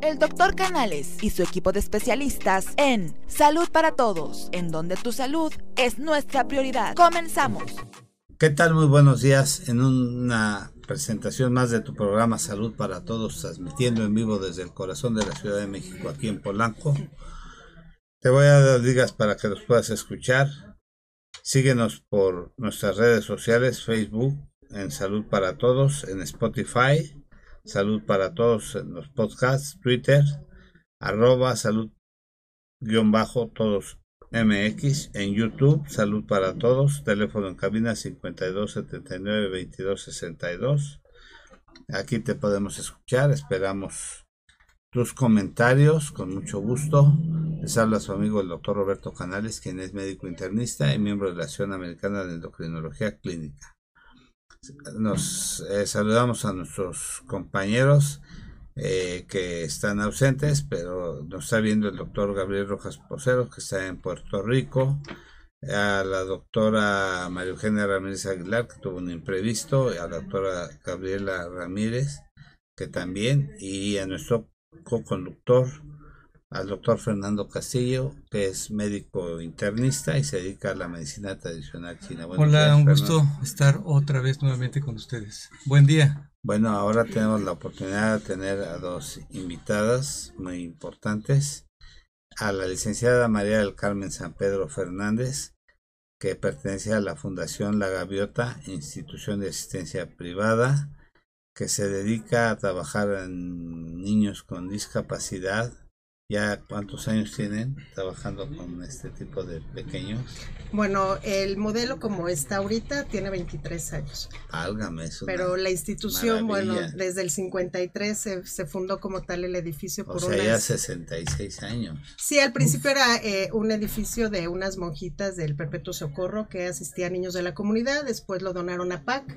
El doctor Canales y su equipo de especialistas en Salud para Todos, en donde tu salud es nuestra prioridad. Comenzamos. ¿Qué tal? Muy buenos días en una presentación más de tu programa Salud para Todos, transmitiendo en vivo desde el corazón de la Ciudad de México, aquí en Polanco. Te voy a dar ligas para que los puedas escuchar. Síguenos por nuestras redes sociales, Facebook, en Salud para Todos, en Spotify, Salud para Todos en los podcasts, Twitter, arroba salud guion bajo todos MX, en YouTube, Salud para Todos, teléfono en cabina 52 79 22 62. Aquí te podemos escuchar, esperamos tus comentarios con mucho gusto. Les habla su amigo el doctor Roberto Canales, quien es médico internista y miembro de la Asociación Americana de Endocrinología Clínica. Nos eh, saludamos a nuestros compañeros eh, que están ausentes, pero nos está viendo el doctor Gabriel Rojas Posero, que está en Puerto Rico, a la doctora María Eugenia Ramírez Aguilar, que tuvo un imprevisto, a la doctora Gabriela Ramírez, que también, y a nuestro co-conductor, al doctor Fernando Castillo, que es médico internista y se dedica a la medicina tradicional china. Hola, un gusto estar otra vez nuevamente con ustedes. Buen día. Bueno, ahora tenemos la oportunidad de tener a dos invitadas muy importantes. A la licenciada María del Carmen San Pedro Fernández, que pertenece a la Fundación La Gaviota, institución de asistencia privada, que se dedica a trabajar en niños con discapacidad ¿Ya cuántos años tienen trabajando con este tipo de pequeños? Bueno, el modelo como está ahorita tiene 23 años. Álgame eso. Pero la institución, bueno, desde el 53 se, se, fundó como tal el edificio. Por o sea, ya 66 años. Sí, al principio era eh, un edificio de unas monjitas del Perpetuo Socorro que asistían a niños de la comunidad, después lo donaron a PAC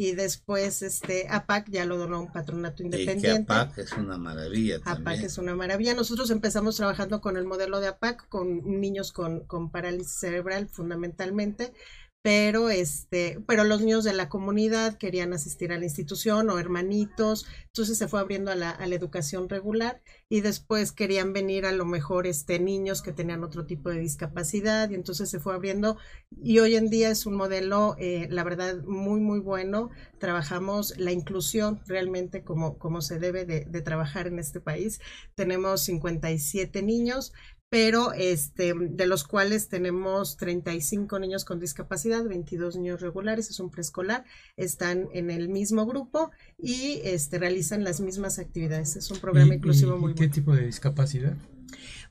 y después este APAC ya lo donó a un patronato independiente. Y que APAC es una maravilla también. APAC es una maravilla. Nosotros empezamos trabajando con el modelo de APAC con niños con, con parálisis cerebral fundamentalmente pero este, pero los niños de la comunidad querían asistir a la institución o hermanitos, entonces se fue abriendo a la, a la, educación regular y después querían venir a lo mejor este niños que tenían otro tipo de discapacidad y entonces se fue abriendo y hoy en día es un modelo eh, la verdad muy muy bueno, trabajamos la inclusión realmente como, como se debe de, de trabajar en este país, tenemos 57 niños, pero este, de los cuales tenemos 35 niños con discapacidad, 22 niños regulares, es un preescolar, están en el mismo grupo y este, realizan las mismas actividades. Es un programa inclusivo muy ¿Qué tipo de discapacidad?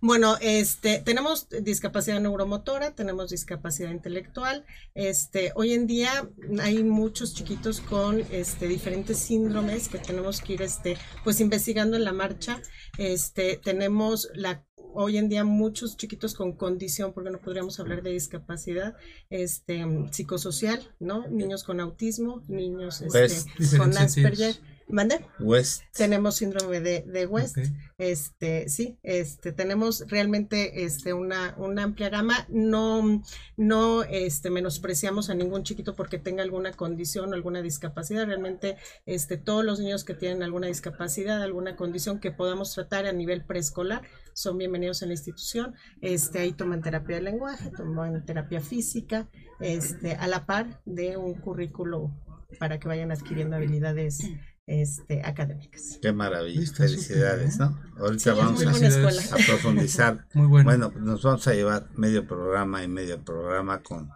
Bueno, este, tenemos discapacidad neuromotora, tenemos discapacidad intelectual. Este, hoy en día hay muchos chiquitos con este, diferentes síndromes que tenemos que ir, este, pues investigando en la marcha. Este, tenemos la hoy en día muchos chiquitos con condición, porque no podríamos hablar de discapacidad este, psicosocial, ¿no? Niños con autismo, niños este, con Asperger. ¿Mande? West. Tenemos síndrome de, de West. Este, sí, este, tenemos realmente este, una, una amplia gama. No, no este, menospreciamos a ningún chiquito porque tenga alguna condición o alguna discapacidad. Realmente, este, todos los niños que tienen alguna discapacidad, alguna condición que podamos tratar a nivel preescolar, son bienvenidos en la institución. Este, ahí toman terapia de lenguaje, toman terapia física, este, a la par de un currículo para que vayan adquiriendo habilidades este, académicas. Qué maravilla, felicidades, ¿no? Ahorita vamos a, profundizar. muy bueno. bueno, nos vamos a llevar medio programa y medio programa con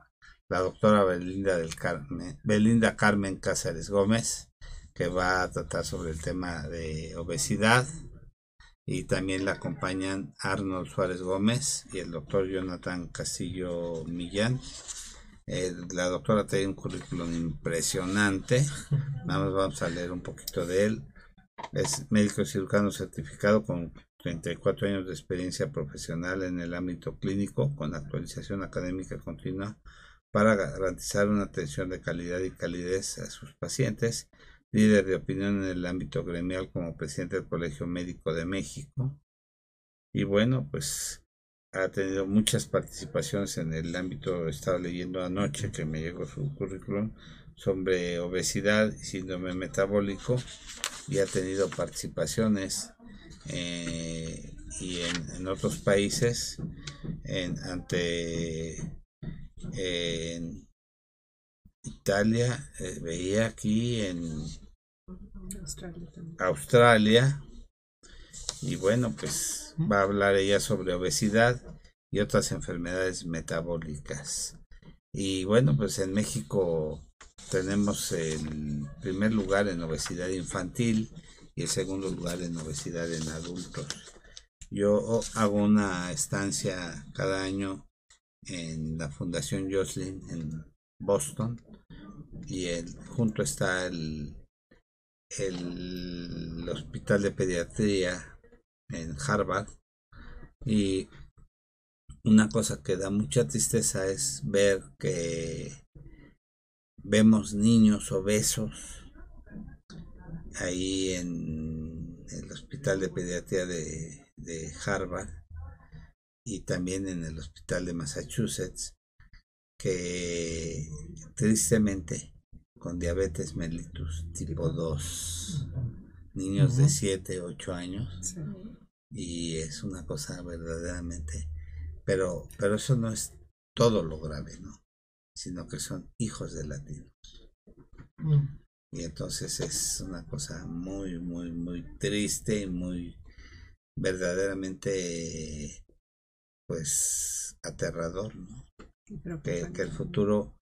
la doctora Belinda del Carmen, Belinda Carmen Cáceres Gómez, que va a tratar sobre el tema de obesidad, y también la acompañan Arnold Suárez Gómez y el doctor Jonathan Castillo Millán la doctora tiene un currículum impresionante. Vamos, vamos a leer un poquito de él. Es médico cirujano certificado con 34 años de experiencia profesional en el ámbito clínico con actualización académica continua para garantizar una atención de calidad y calidez a sus pacientes. Líder de opinión en el ámbito gremial como presidente del Colegio Médico de México. Y bueno, pues ha tenido muchas participaciones en el ámbito, estaba leyendo anoche que me llegó su currículum sobre obesidad y síndrome metabólico y ha tenido participaciones eh, y en, otros países en, ante en Italia eh, veía aquí en Australia, y bueno pues va a hablar ella sobre obesidad y otras enfermedades metabólicas y bueno pues en México tenemos el primer lugar en obesidad infantil y el segundo lugar en obesidad en adultos. Yo hago una estancia cada año en la Fundación Jocelyn en Boston y el, junto está el, el Hospital de Pediatría en Harvard. Y una cosa que da mucha tristeza es ver que vemos niños obesos ahí en el Hospital de Pediatría de, de Harvard y también en el Hospital de Massachusetts que tristemente con diabetes mellitus tipo 2, niños de 7, 8 años, y es una cosa verdaderamente, pero, pero eso no es todo lo grave, ¿no? Sino que son hijos de latinos. Mm. Y entonces es una cosa muy, muy, muy triste y muy verdaderamente, pues, aterrador, ¿no? Que, que, el futuro,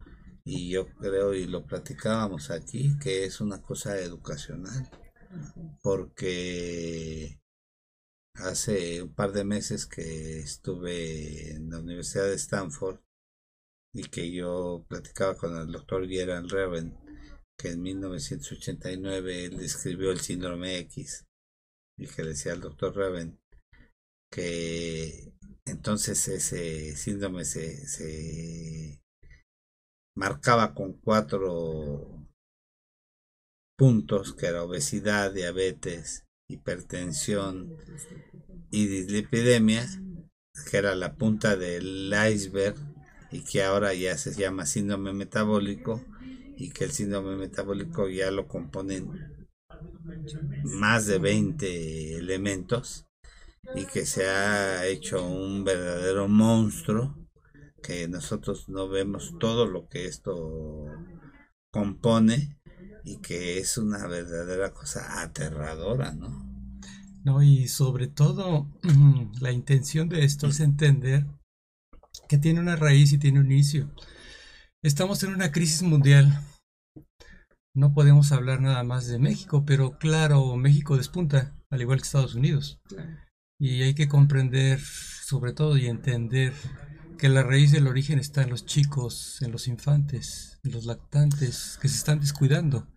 y yo creo, y lo platicábamos aquí, que es una cosa educacional, porque hace un par de meses que estuve en la Universidad de Stanford y que yo platicaba con el doctor Gerald Reven, que en 1989 él describió el síndrome X y que decía al doctor Reven que entonces ese síndrome se, se marcaba con cuatro puntos que era obesidad, diabetes, hipertensión y dislipidemia, que era la punta del iceberg y que ahora ya se llama síndrome metabólico y que el síndrome metabólico ya lo componen más de 20 elementos y que se ha hecho un verdadero monstruo que nosotros no vemos todo lo que esto compone y que es una verdadera cosa aterradora, ¿no? No, y sobre todo la intención de esto es entender que tiene una raíz y tiene un inicio. Estamos en una crisis mundial. No podemos hablar nada más de México, pero claro, México despunta, al igual que Estados Unidos. Y hay que comprender, sobre todo, y entender que la raíz del origen está en los chicos, en los infantes, en los lactantes, que se están descuidando.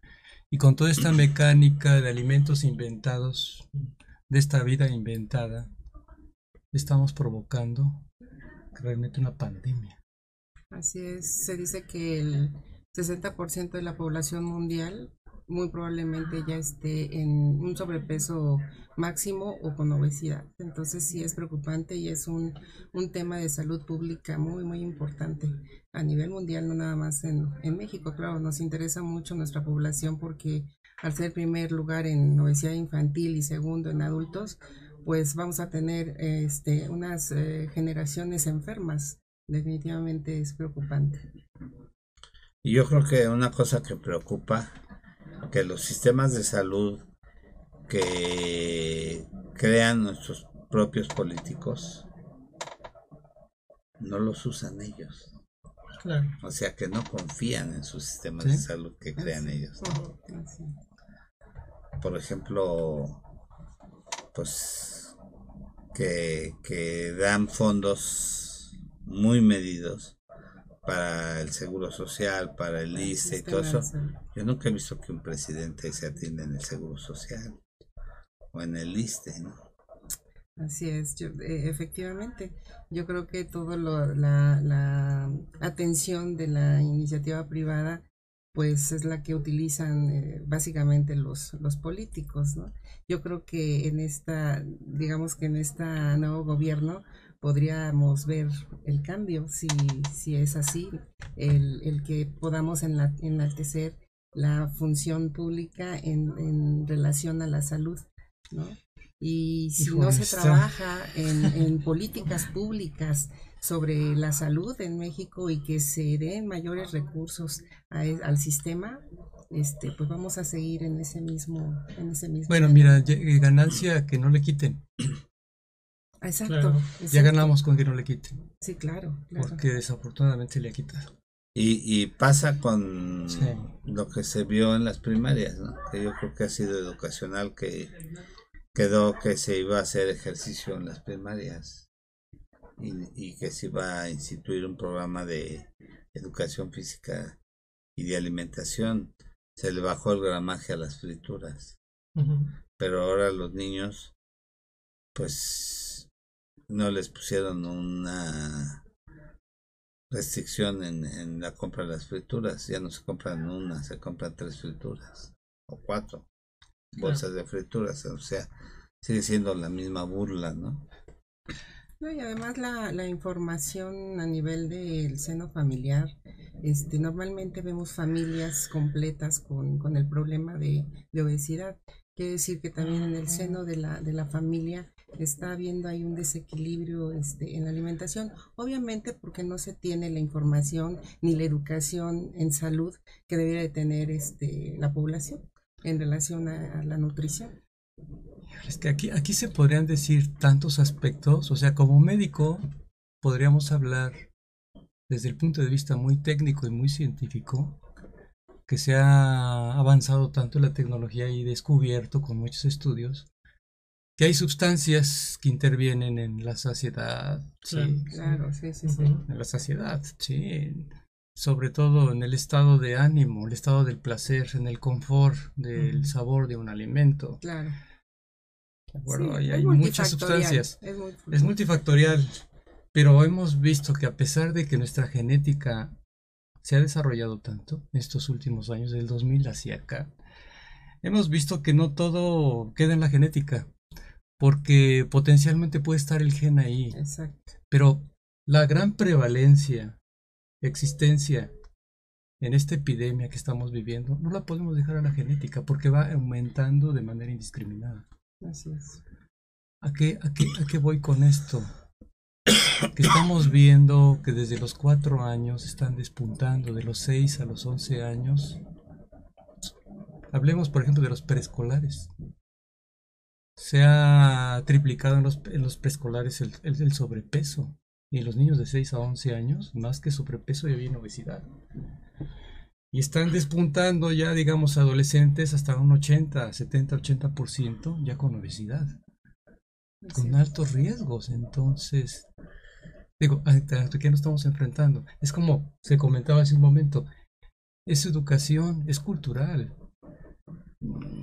Y con toda esta mecánica de alimentos inventados, de esta vida inventada, estamos provocando realmente una pandemia. Así es, se dice que el 60% de la población mundial muy probablemente ya esté en un sobrepeso máximo o con obesidad. Entonces sí es preocupante y es un, un tema de salud pública muy, muy importante a nivel mundial, no nada más en, en México. Claro, nos interesa mucho nuestra población porque al ser primer lugar en obesidad infantil y segundo en adultos, pues vamos a tener este, unas eh, generaciones enfermas. Definitivamente es preocupante. Yo creo que una cosa que preocupa, que los sistemas de salud que crean nuestros propios políticos, no los usan ellos. O sea que no confían en sus sistemas de salud que crean ellos. Por ejemplo, pues que, que dan fondos muy medidos para el seguro social, para el ISTE y todo eso. Yo nunca he visto que un presidente se atienda en el seguro social o en el ISTE, ¿no? Así es, yo, eh, efectivamente. Yo creo que todo lo, la, la atención de la iniciativa privada pues es la que utilizan eh, básicamente los, los políticos, ¿no? Yo creo que en esta, digamos que en este nuevo gobierno podríamos ver el cambio, si, si es así, el, el que podamos enaltecer la función pública en, en relación a la salud, ¿no? Y si Hijo, no se trabaja en, en políticas públicas sobre la salud en México y que se den mayores recursos a e- al sistema, este, pues vamos a seguir en ese mismo, en ese mismo. Bueno, mira, eh, ganancia que no le quiten. Exacto, Claro, exacto. Ya ganamos con que no le quiten, Sí, claro, claro. porque desafortunadamente le ha quitado. Y, y pasa con Sí. lo que se vio en las primarias, ¿no? que yo creo que ha sido educacional, que quedó que se iba a hacer ejercicio en las primarias y, y que se iba a instituir un programa de educación física y de alimentación. Se le bajó el gramaje a las frituras, pero ahora los niños, pues, no les pusieron una restricción en, en la compra de las frituras. Ya no se compran una, se compran tres frituras o cuatro bolsas de frituras. O sea, sigue siendo la misma burla, ¿no? No, y además la, la información a nivel del seno familiar, este, normalmente vemos familias completas con, con el problema de, de obesidad. Quiere decir que también en el seno de la, de la familia está habiendo ahí un desequilibrio este, en la alimentación, obviamente porque no se tiene la información ni la educación en salud que debería de tener este, la población en relación a- a la nutrición. Es que aquí, aquí se podrían decir tantos aspectos, o sea, como médico podríamos hablar desde el punto de vista muy técnico y muy científico, que se ha avanzado tanto la tecnología y descubierto con muchos estudios, que hay sustancias que intervienen en la saciedad, sí, Claro, sí, sí, sí. en la saciedad, sí, sobre todo en el estado de ánimo, el estado del placer, en el confort del sabor de un alimento. Claro. ¿De acuerdo? Sí, hay muchas multifactorial, sustancias. Es, muy- Es multifactorial, pero hemos visto que a pesar de que nuestra genética se ha desarrollado tanto en estos últimos años, del 2000 hacia acá, hemos visto que no todo queda en la genética, porque potencialmente puede estar el gen ahí, Exacto. pero la gran prevalencia, existencia en esta epidemia que estamos viviendo, no la podemos dejar a la genética porque va aumentando de manera indiscriminada. Así es. ¿A qué, a qué, a qué voy con esto? Que estamos viendo que desde los cuatro años están despuntando, de los 6 a los 11 años. Hablemos, por ejemplo, de los preescolares. Se ha triplicado en los, en los preescolares el, el- el sobrepeso. Y en los niños de 6 a 11 años, más que sobrepeso, ya viene obesidad. Y están despuntando ya, digamos, adolescentes hasta un 80, 70, 80% ya con obesidad con altos riesgos. Entonces, digo, ¿a a qué nos estamos enfrentando? Es como se comentaba hace un momento, es educación, es cultural,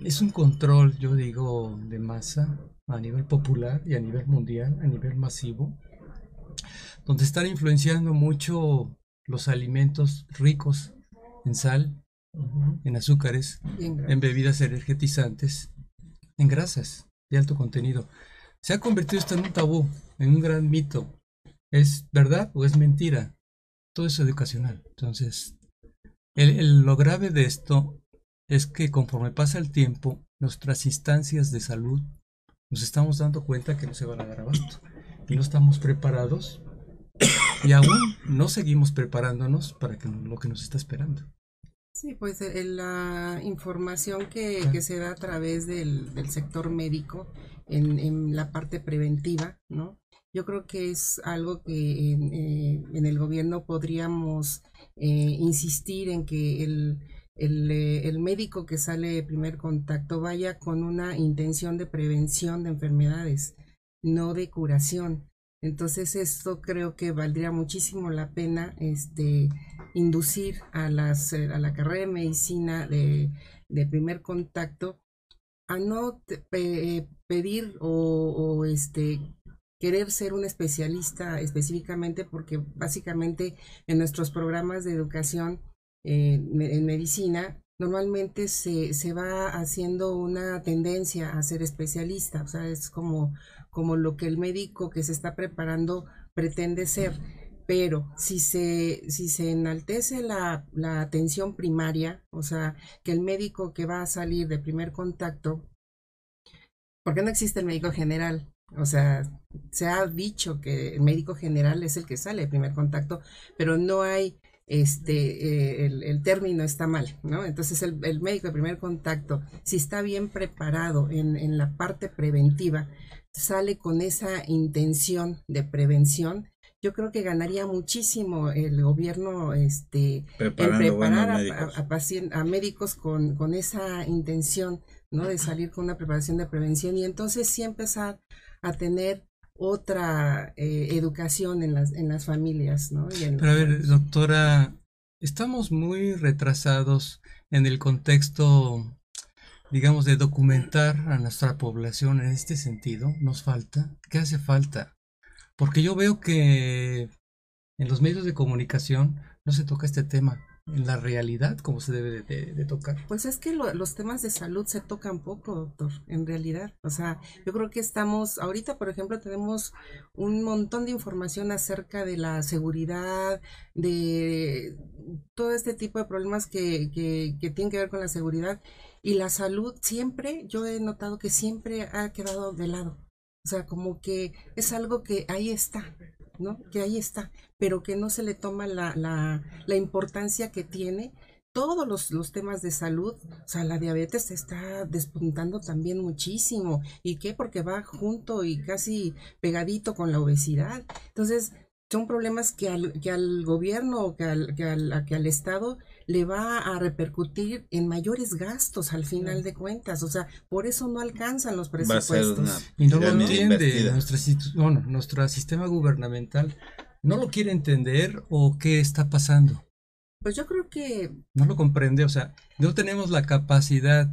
es un control, yo digo, de masa a nivel popular y a nivel mundial, a nivel masivo, donde están influenciando mucho los alimentos ricos en sal, en azúcares, en bebidas energetizantes, en grasas de alto contenido. Se ha convertido esto en un tabú, en un gran mito. ¿Es verdad o es mentira? Todo es educacional. Entonces, el- el- lo grave de esto es que conforme pasa el tiempo, nuestras instancias de salud nos estamos dando cuenta que no se van a dar abasto y no estamos preparados y aún no seguimos preparándonos para que lo que nos está esperando. Sí, pues eh, la información que, que se da a través del, del sector médico en, en la parte preventiva, ¿no? Yo creo que es algo que en, eh, en el gobierno podríamos eh, insistir en que el, el, eh, el médico que sale de primer contacto vaya con una intención de prevención de enfermedades, no de curación. Entonces esto creo que valdría muchísimo la pena este, inducir a, las, eh, a la carrera de medicina de, de primer contacto a no pe- pedir o, o, este querer ser un especialista específicamente porque básicamente en nuestros programas de educación en medicina normalmente se, se va haciendo una tendencia a ser especialista, o sea, es como, como lo que el médico que se está preparando pretende ser. Pero si se, si se enaltece la, la atención primaria, o sea, que el médico que va a salir de primer contacto porque no existe el médico general. O sea, se ha dicho que el médico general es el que sale de primer contacto, pero no hay este, eh, el, término está mal, ¿no? Entonces el, médico de primer contacto, si está bien preparado en, en, la parte preventiva, sale con esa intención de prevención, yo creo que ganaría muchísimo el gobierno este, en preparar a, a, médicos con, con esa intención, ¿no? De salir con una preparación de prevención y entonces sí empezar a tener otra eh, educación en las, en las familias, ¿no? Pero a ver, doctora, estamos muy retrasados en el contexto, digamos, de documentar a nuestra población en este sentido. ¿Nos falta? ¿Qué hace falta? Porque yo veo que en los medios de comunicación no se toca este tema en la realidad como se debe de, tocar. Pues es que los temas de salud se tocan poco, doctor, en realidad. O sea, yo creo que estamos, ahorita, por ejemplo, tenemos un montón de información acerca de la seguridad, de todo este tipo de problemas que, que, que tienen que ver con la seguridad. Y la salud siempre, yo he notado que siempre ha quedado de lado. O sea, como que es algo que ahí está, ¿no? Que ahí está, pero que no se le toma la, la, la importancia que tiene todos los, los, temas de salud, o sea, la diabetes se está despuntando también muchísimo. ¿Y qué? Porque va junto y casi pegadito con la obesidad. Entonces, son problemas que al, que al gobierno o que al, que al, que al Estado le va a repercutir en mayores gastos al final de cuentas. O sea, por eso no alcanzan los presupuestos. y no lo entiende nuestro, bueno, nuestro sistema gubernamental. ¿No lo quiere entender o qué está pasando? Pues yo creo que... No lo comprende, o sea, no tenemos la capacidad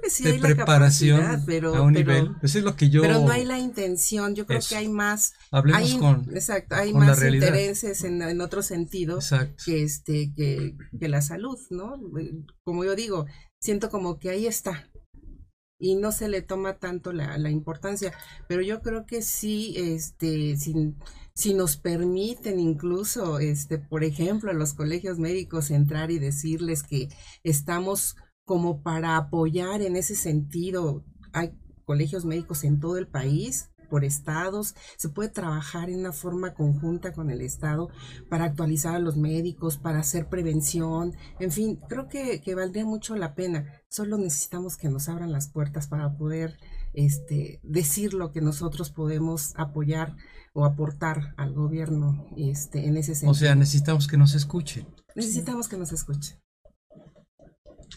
de preparación pero, a un nivel. Eso es lo que yo. Pero no hay la intención. Yo creo que hay más. Hablemos hay, con. Exacto, hay más intereses en, en otro sentido que este que, que la salud, ¿no? Como yo digo, siento como que ahí está y no se le toma tanto la, la importancia. Pero yo creo que sí, este, si, si nos permiten incluso, este, por ejemplo, a los colegios médicos entrar y decirles que estamos como para apoyar en ese sentido. Hay colegios médicos en todo el país por estados, se puede trabajar en una forma conjunta con el Estado para actualizar a los médicos, para hacer prevención, en fin, creo que, que valdría mucho la pena. Solo necesitamos que nos abran las puertas para poder este, decir lo que nosotros podemos apoyar o aportar al gobierno este, en ese sentido. O sea, necesitamos que nos escuchen. Necesitamos que nos escuchen.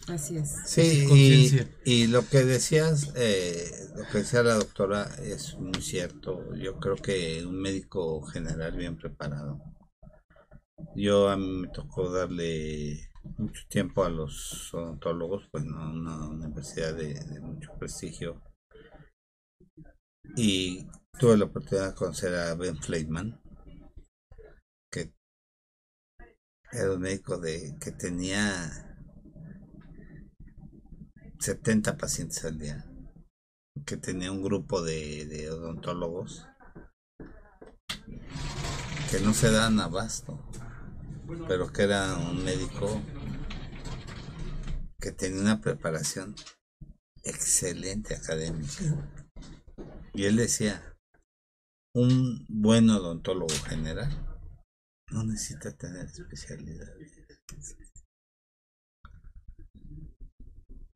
Así es. Sí, y, lo que decías, eh, lo que decía la doctora es muy cierto. Yo creo que un médico general bien preparado. Yo a mí me tocó darle mucho tiempo a los odontólogos, pues no una universidad de, mucho prestigio. Y tuve la oportunidad de conocer a Ben Fleitman, que era un médico de que tenía 70 pacientes al día, que tenía un grupo de, odontólogos que no se dan abasto, pero que era un médico que tenía una preparación excelente académica. Y él decía, un buen odontólogo general no necesita tener especialidades.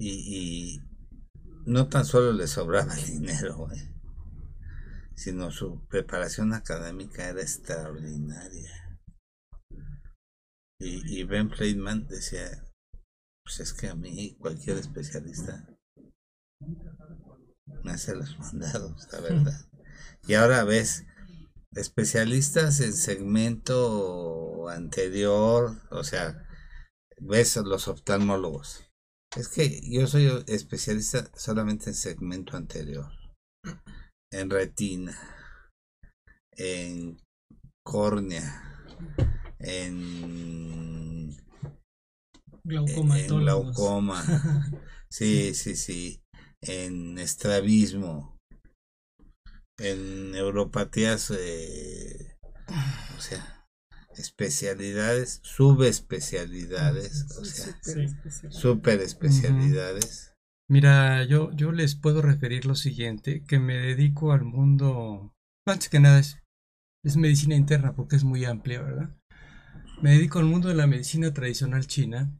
Y, no tan solo le sobraba el dinero, sino su preparación académica era extraordinaria. Y, Ben Friedman decía, pues es que a mí cualquier especialista me hace los mandados, la verdad. Y ahora ves, especialistas en segmento anterior, o sea, ves los oftalmólogos es que yo soy especialista solamente en segmento anterior, en retina, en córnea, en glaucoma, en glaucoma. sí, sí, sí, en estrabismo, en neuropatías, eh, o sea, especialidades, subespecialidades, o sea, super especialidades. Mira, yo, yo les puedo referir lo siguiente, que me dedico al mundo, antes que nada es, es medicina interna porque es muy amplia, ¿verdad? Me dedico al mundo de la medicina tradicional china.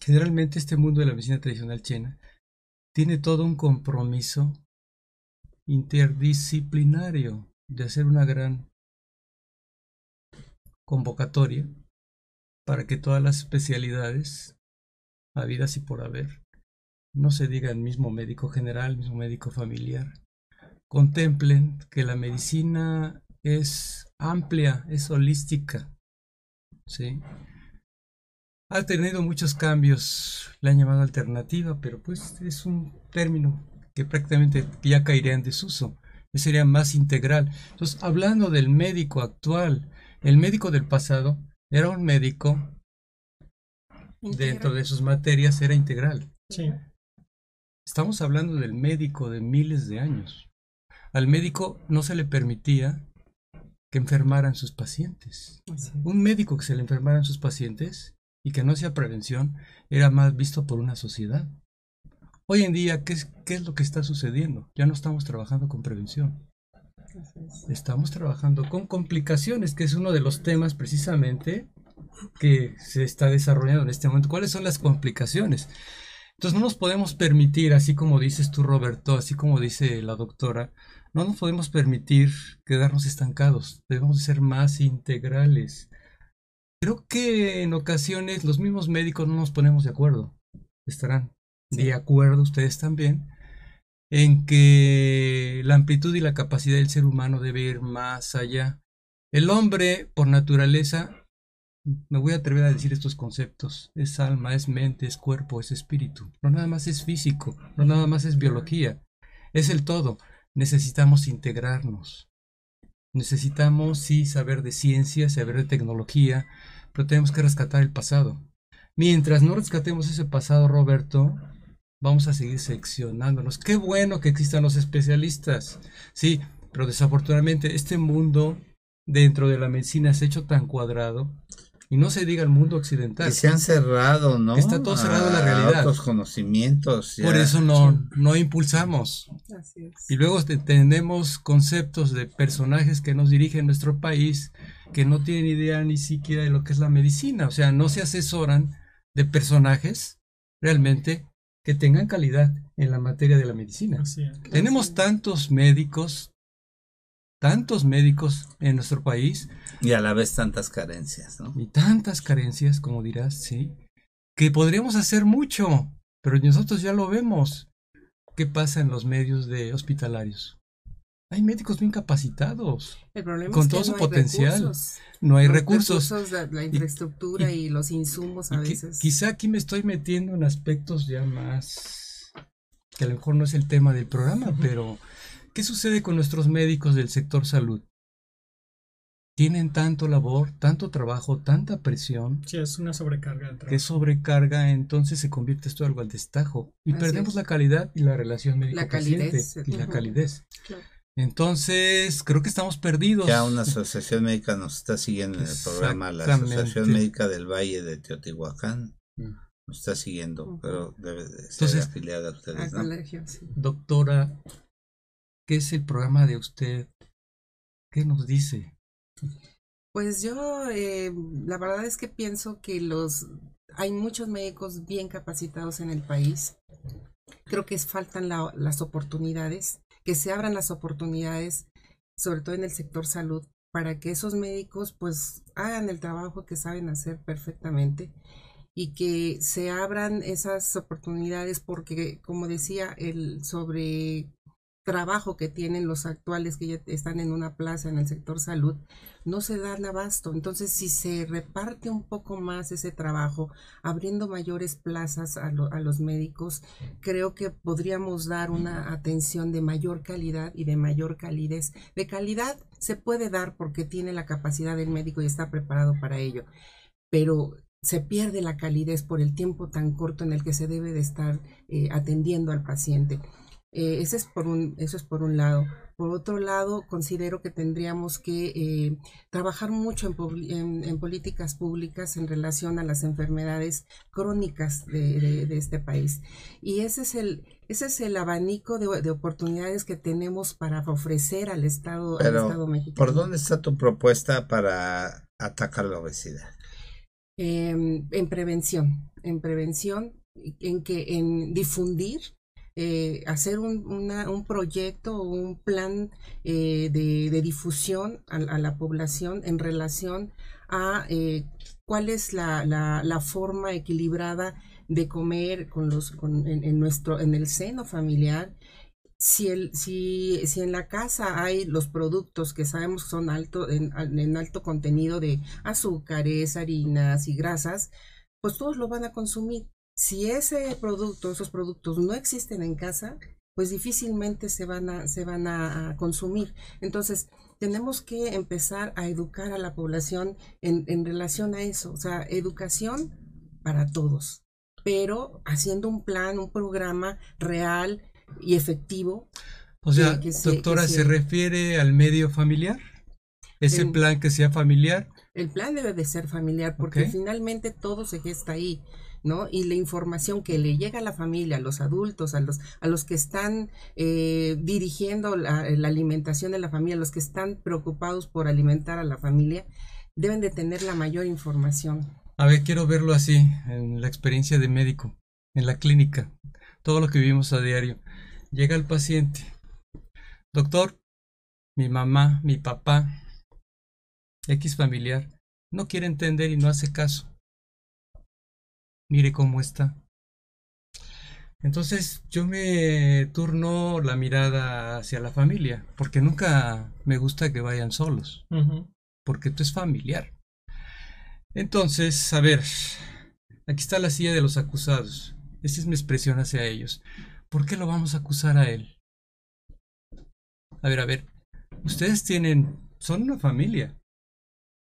Generalmente este mundo de la medicina tradicional china tiene todo un compromiso interdisciplinario de hacer una gran convocatoria para que todas las especialidades habidas y por haber, no se diga el mismo médico general, mismo médico familiar, contemplen que la medicina es amplia, es holística, ¿sí? Ha tenido muchos cambios, le han llamado alternativa, pero pues es un término que prácticamente ya caería en desuso. Sería más integral. Entonces, hablando del médico actual, el médico del pasado era un médico dentro de sus materias era integral. Sí. Estamos hablando del médico de miles de años. Al médico no se le permitía que enfermaran sus pacientes. Un médico que se le enfermaran sus pacientes y que no hacía prevención era más visto por una sociedad. Hoy en día, ¿qué es, ¿qué es lo que está sucediendo? Ya no estamos trabajando con prevención. Estamos trabajando con complicaciones, que es uno de los temas precisamente que se está desarrollando en este momento. ¿Cuáles son las complicaciones? Entonces no nos podemos permitir, así como dices tú, Roberto, así como dice la doctora, no nos podemos permitir quedarnos estancados. Debemos ser más integrales. Creo que en ocasiones los mismos médicos no nos ponemos de acuerdo. Estarán de acuerdo ustedes también en que la amplitud y la capacidad del ser humano debe ir más allá. El hombre, por naturaleza, me voy a atrever a decir estos conceptos. Es alma, es mente, es cuerpo, es espíritu. No nada más es físico, no nada más es biología. Es el todo. Necesitamos integrarnos. Necesitamos, sí, saber de ciencia, saber de tecnología, pero tenemos que rescatar el pasado. Mientras no rescatemos ese pasado, Roberto, vamos a seguir seccionándonos. Qué bueno que existan los especialistas, sí, pero desafortunadamente este mundo dentro de la medicina se ha hecho tan cuadrado y no se diga el mundo occidental. Y se han cerrado, ¿no? Está todo cerrado en la realidad. Otros conocimientos. Por eso no, no impulsamos. Así es. Y luego tenemos conceptos de personajes que nos dirigen nuestro país que no tienen idea ni siquiera de lo que es la medicina. O sea, no se asesoran de personajes realmente que tengan calidad en la materia de la medicina. Así es. Tenemos tantos médicos, tantos médicos en nuestro país Y a la vez tantas carencias, ¿no? y tantas carencias, como dirás, sí, que podríamos hacer mucho, pero nosotros ya lo vemos. ¿Qué pasa en los medios de hospitalarios? Hay médicos bien capacitados, El problema Con es que todo su no hay potencial. recursos. no hay Los recursos. la, la infraestructura y, los insumos a qui- veces. quizá aquí me estoy metiendo en aspectos ya más que a lo mejor no es el tema del programa, pero ¿qué sucede con nuestros médicos del sector salud? Tienen tanto labor, tanto trabajo, tanta presión, Sí, es una sobrecarga de que sobrecarga, entonces se convierte esto en algo al destajo y Así perdemos es. la calidad y la relación médico-paciente calidez, y la calidez. Claro. Entonces, creo que estamos perdidos. Ya una asociación médica nos está siguiendo en el programa, la. Asociación Médica del Valle de Teotihuacán Mm. nos está siguiendo, pero debe de ser Entonces- afiliada a ustedes, ¿no? colegio, sí. Doctora, ¿qué es el programa de usted? ¿Qué nos dice? Pues yo, eh, la verdad es que pienso que los hay muchos médicos bien capacitados en el país. Creo que es- faltan la- las oportunidades, que se abran las oportunidades, sobre todo en el sector salud, para que esos médicos pues hagan el trabajo que saben hacer perfectamente y que se abran esas oportunidades porque, como decía, el sobre trabajo que tienen los actuales que ya están en una plaza en el sector salud, no se dan abasto. Entonces, si se reparte un poco más ese trabajo, abriendo mayores plazas a, lo- a los médicos, creo que podríamos dar una atención de mayor calidad y de mayor calidez. De calidad se puede dar porque tiene la capacidad del médico y está preparado para ello, pero se pierde la calidez por el tiempo tan corto en el que se debe de estar eh, atendiendo al paciente. Eh, ese es por un, eso es por un lado. Por otro lado, considero que tendríamos que eh, trabajar mucho en, políticas públicas en relación a las enfermedades crónicas de, este país. Y ese es el, ese es el abanico de, oportunidades que tenemos para ofrecer al Estado, al Estado mexicano. ¿Por dónde está tu propuesta para atacar la obesidad? Em, en prevención, en prevención, en que en difundir eh, hacer un, un, proyecto o un plan eh, de, difusión a, la población en relación a eh, cuál es la, la, forma equilibrada de comer con los, en, nuestro, en el seno familiar. Si, el, si, si en la casa hay los productos que sabemos son alto, en, en alto contenido de azúcares, harinas y grasas, pues todos lo van a consumir si ese producto, esos productos no existen en casa, pues difícilmente se van a, se van a, consumir. Entonces, tenemos que empezar a educar a la población en, en relación a eso, o sea, educación para todos, pero haciendo un plan, un programa real y efectivo. O sea, doctora, se, refiere al medio familiar? ¿Ese plan que sea familiar? El plan debe de ser familiar porque finalmente todo se gesta ahí. ¿No? Y la información que le llega a la familia, a los adultos, a los, a los que están eh, dirigiendo la, alimentación de la familia, los que están preocupados por alimentar a la familia, deben de tener la mayor información. A ver, quiero verlo así, en la experiencia de médico, en la clínica, todo lo que vivimos a diario. Llega el paciente, doctor, mi mamá, mi papá, X familiar, no quiere entender y no hace caso mire cómo está. Entonces yo me turno la mirada hacia la familia, porque nunca me gusta que vayan solos, porque esto es familiar. Entonces, a ver, aquí está la silla de los acusados. Esa es mi expresión hacia ellos. ¿Por qué lo vamos a acusar a él? A ver, a ver, ustedes tienen, son una familia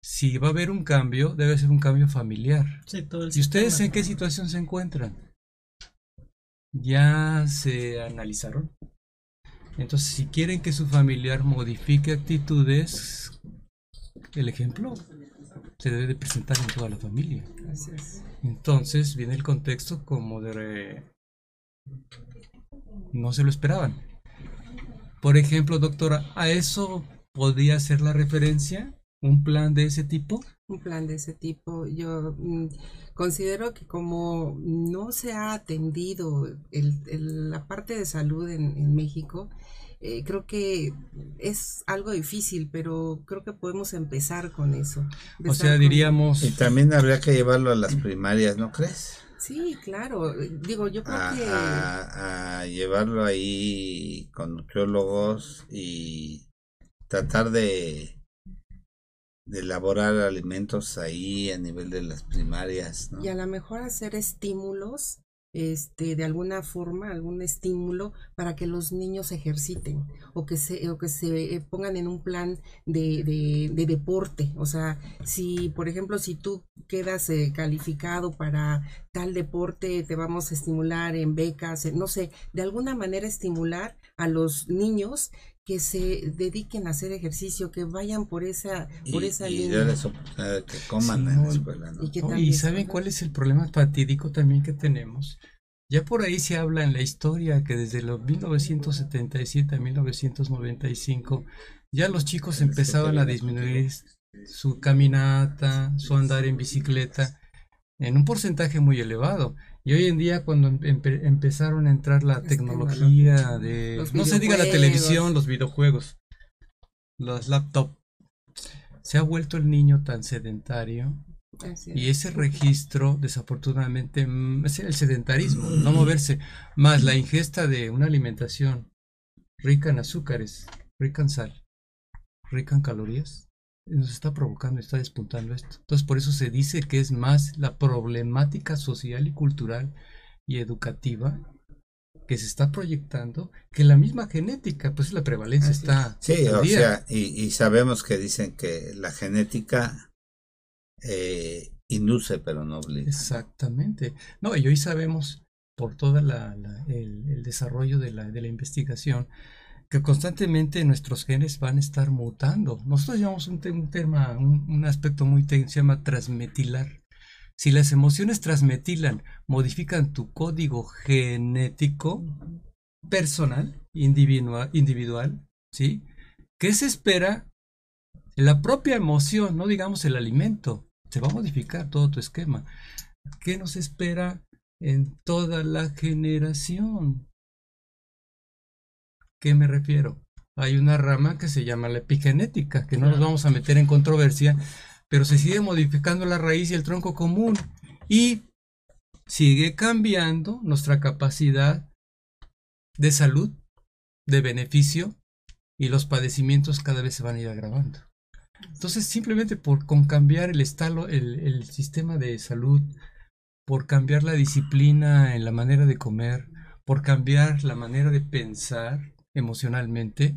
si va a haber un cambio, debe ser un cambio familiar. ¿Y ustedes en qué situación se encuentran? ¿Ya se analizaron? Entonces, si quieren que su familiar modifique actitudes, el ejemplo se debe de presentar en toda la familia. Entonces, viene el contexto como de... No se lo esperaban. Por ejemplo, doctora, ¿a eso podría ser la referencia? Un plan de ese tipo? Un plan de ese tipo. Yo mm, considero que como no se ha atendido el, la parte de salud en, México, eh, creo que es algo difícil, pero creo que podemos empezar con eso. O sea, diríamos... Y también habría que llevarlo a las primarias, ¿no crees? Sí, claro. Digo, yo creo que... a llevarlo ahí con nutriólogos y tratar de de elaborar alimentos ahí a nivel de las primarias. Y a lo mejor hacer estímulos, este, de alguna forma, algún estímulo para que los niños ejerciten o que se, o que se eh, pongan en un plan de, de, deporte. O sea, si, por ejemplo, si tú quedas eh, calificado para tal deporte, te vamos a estimular en becas, no sé, de alguna manera estimular a los niños que se dediquen a hacer ejercicio, que vayan por esa, por esa y línea. que coman en la escuela. Y, ¿saben cuál es el problema fatídico también que tenemos? Ya por ahí se habla en la historia que desde los 1977 a 1995 ya los chicos empezaban a disminuir su caminata, su andar en bicicleta en un porcentaje muy elevado. Y hoy en día cuando empezaron a entrar la tecnología de, no se diga la televisión, los videojuegos, los laptops, se ha vuelto el niño tan sedentario y ese registro, desafortunadamente, mm, es el sedentarismo, no moverse, más la ingesta de una alimentación rica en azúcares, rica en sal, rica en calorías, nos está provocando, está despuntando esto. Entonces, por eso se dice que es más la problemática social y cultural y educativa que se está proyectando que la misma genética, pues la prevalencia está. Sí, o sea, y, sabemos que dicen que la genética eh, induce, pero no obliga. Exactamente. No, y hoy sabemos por todo el, el, desarrollo de la, de la investigación, que constantemente nuestros genes van a estar mutando. Nosotros llamamos un, un tema, un, un, aspecto muy técnico, se llama transmetilar. Si las emociones transmetilan, modifican tu código genético personal, individual, individual ¿sí? ¿Qué se espera? La propia emoción, no digamos el alimento, se va a modificar todo tu esquema. ¿Qué nos espera en toda la generación? ¿Qué me refiero? Hay una rama que se llama la epigenética, que no nos vamos a meter en controversia, pero se sigue modificando la raíz y el tronco común y sigue cambiando nuestra capacidad de salud, de beneficio y los padecimientos cada vez se van a ir agravando. Entonces, simplemente por con cambiar el estado, el, el sistema de salud, por cambiar la disciplina en la manera de comer, por cambiar la manera de pensar emocionalmente,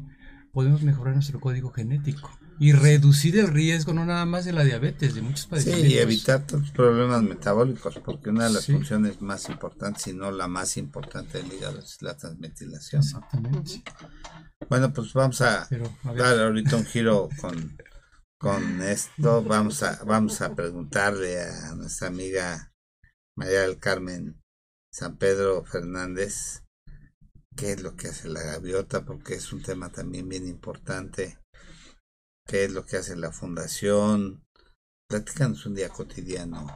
podemos mejorar nuestro código genético y reducir el riesgo no nada más de la diabetes, de muchos padecimientos. Sí, y evitar los problemas metabólicos, porque una de las funciones más importantes, si no la más importante del hígado, es la transmetilación. Exactamente. Bueno, pues vamos a, dar ahorita un giro con, con esto. Vamos a, vamos a preguntarle a nuestra amiga María del Carmen San Pedro Fernández qué es lo que hace la gaviota, porque es un tema también bien importante qué es lo que hace la fundación. Platícanos un día cotidiano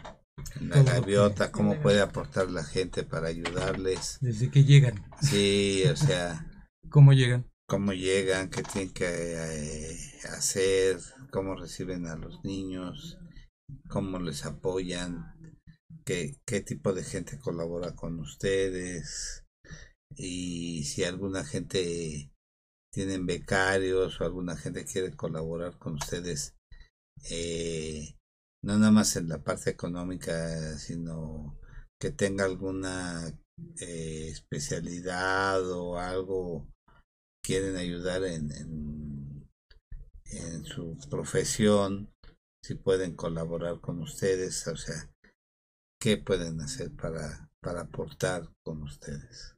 en la gaviota, cómo puede aportar la gente para ayudarles. Desde que llegan. Sí, o sea. ¿Cómo llegan? Cómo llegan, qué tienen que eh, hacer, cómo reciben a los niños, cómo les apoyan, qué, qué tipo de gente colabora con ustedes y si alguna gente tienen becarios o alguna gente quiere colaborar con ustedes, eh, no nada más en la parte económica, sino que tenga alguna eh, especialidad o algo, quieren ayudar en, en, en su profesión, si pueden colaborar con ustedes, o sea, ¿qué pueden hacer para, para aportar con ustedes?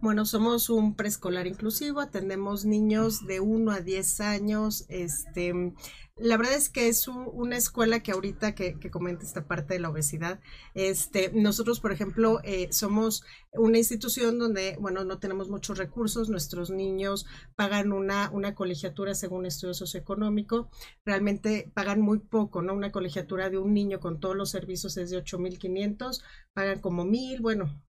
Bueno, somos un preescolar inclusivo, atendemos niños de 1 a 10 años. Este, la verdad es que es una escuela que ahorita que, que, comenta esta parte de la obesidad, este, nosotros, por ejemplo, eh, somos una institución donde, bueno, no tenemos muchos recursos, nuestros niños pagan una, una colegiatura según estudio socioeconómico, realmente pagan muy poco, ¿no? Una colegiatura de un niño con todos los servicios es de 8.500, pagan como mil, bueno,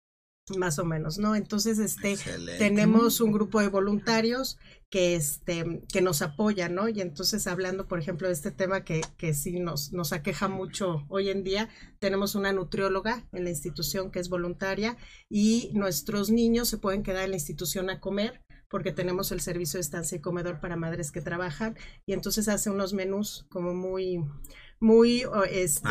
más o menos, ¿no? Entonces, este, tenemos un grupo de voluntarios que, este, que nos apoyan, ¿no? Y entonces, hablando, por ejemplo, de este tema que, que sí nos, nos aqueja mucho hoy en día, tenemos una nutrióloga en la institución que es voluntaria y nuestros niños se pueden quedar en la institución a comer porque tenemos el servicio de estancia y comedor para madres que trabajan y entonces hace unos menús como muy muy este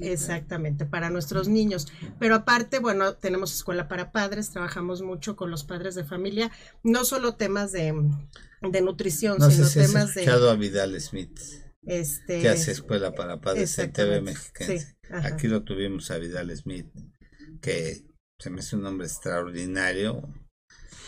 exactamente para nuestros niños. Pero aparte bueno tenemos escuela para padres trabajamos mucho con los padres de familia no solo temas de, de nutrición sino temas de a Vidal Smith este que hace escuela para padres en TV Mexiquense aquí lo tuvimos a Vidal Smith que se me hace un nombre extraordinario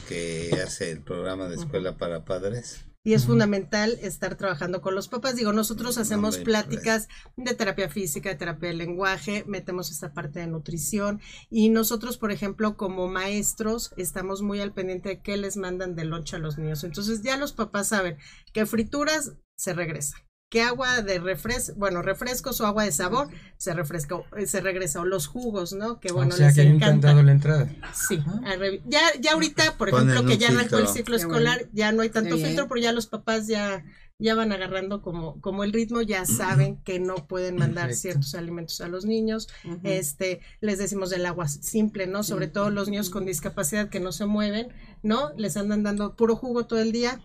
que hace el programa de escuela para padres y es fundamental estar trabajando con los papás. Digo, nosotros hacemos pláticas de terapia física, de terapia de lenguaje, metemos esta parte de nutrición y nosotros, por ejemplo, como maestros, estamos muy al pendiente de qué les mandan de loncha a los niños. Entonces ya los papás saben que frituras se regresan que agua de refresco, bueno, refrescos o agua de sabor se refresca, eh, se regresa, o los jugos, ¿no? Que bueno, o sea, les que encanta. la entrada. Sí, ah. ya, ya ahorita, por ejemplo, que ya arrancó el ciclo escolar, ya no hay tanto filtro, pero ya los papás ya, ya van agarrando como, como el ritmo, ya saben que no pueden mandar ciertos alimentos a los niños. Este, les decimos del agua simple, ¿no? Sobre todo los niños con discapacidad que no se mueven, ¿no? Les andan dando puro jugo todo el día,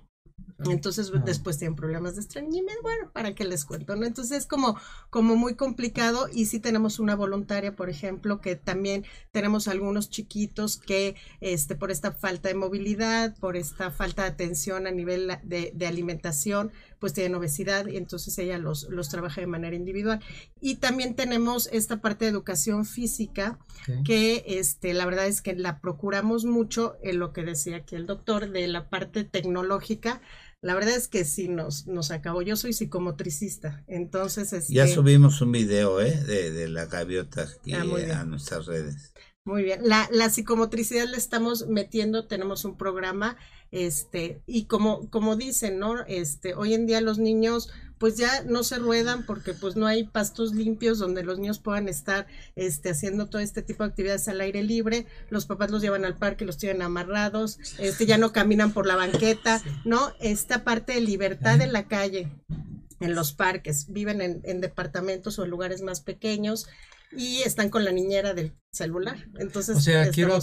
entonces después tienen problemas de estreñimiento, bueno, ¿para qué les cuento? ¿no? Entonces es como, como muy complicado y sí tenemos una voluntaria, por ejemplo, que también tenemos algunos chiquitos que este, por esta falta de movilidad, por esta falta de atención a nivel de, de alimentación, pues tienen obesidad y entonces ella los, los trabaja de manera individual. Y también tenemos esta parte de educación física que este, la verdad es que la procuramos mucho en lo que decía aquí el doctor de la parte tecnológica. La verdad es que sí nos, nos acabó. Yo soy psicomotricista, entonces este, Ya subimos un video ¿eh? de, de la gaviota aquí Ah, a nuestras redes. Muy bien. La, la psicomotricidad le estamos metiendo, tenemos un programa, este, y como, como dicen, ¿no? Este, hoy en día los niños, pues ya no se ruedan porque pues no hay pastos limpios donde los niños puedan estar, este, haciendo todo este tipo de actividades al aire libre. Los papás los llevan al parque, los tienen amarrados, este, ya no caminan por la banqueta, ¿no? Esta parte de libertad en la calle, en los parques, viven en, en departamentos o en lugares más pequeños y están con la niñera del celular. Entonces, O sea, quiero,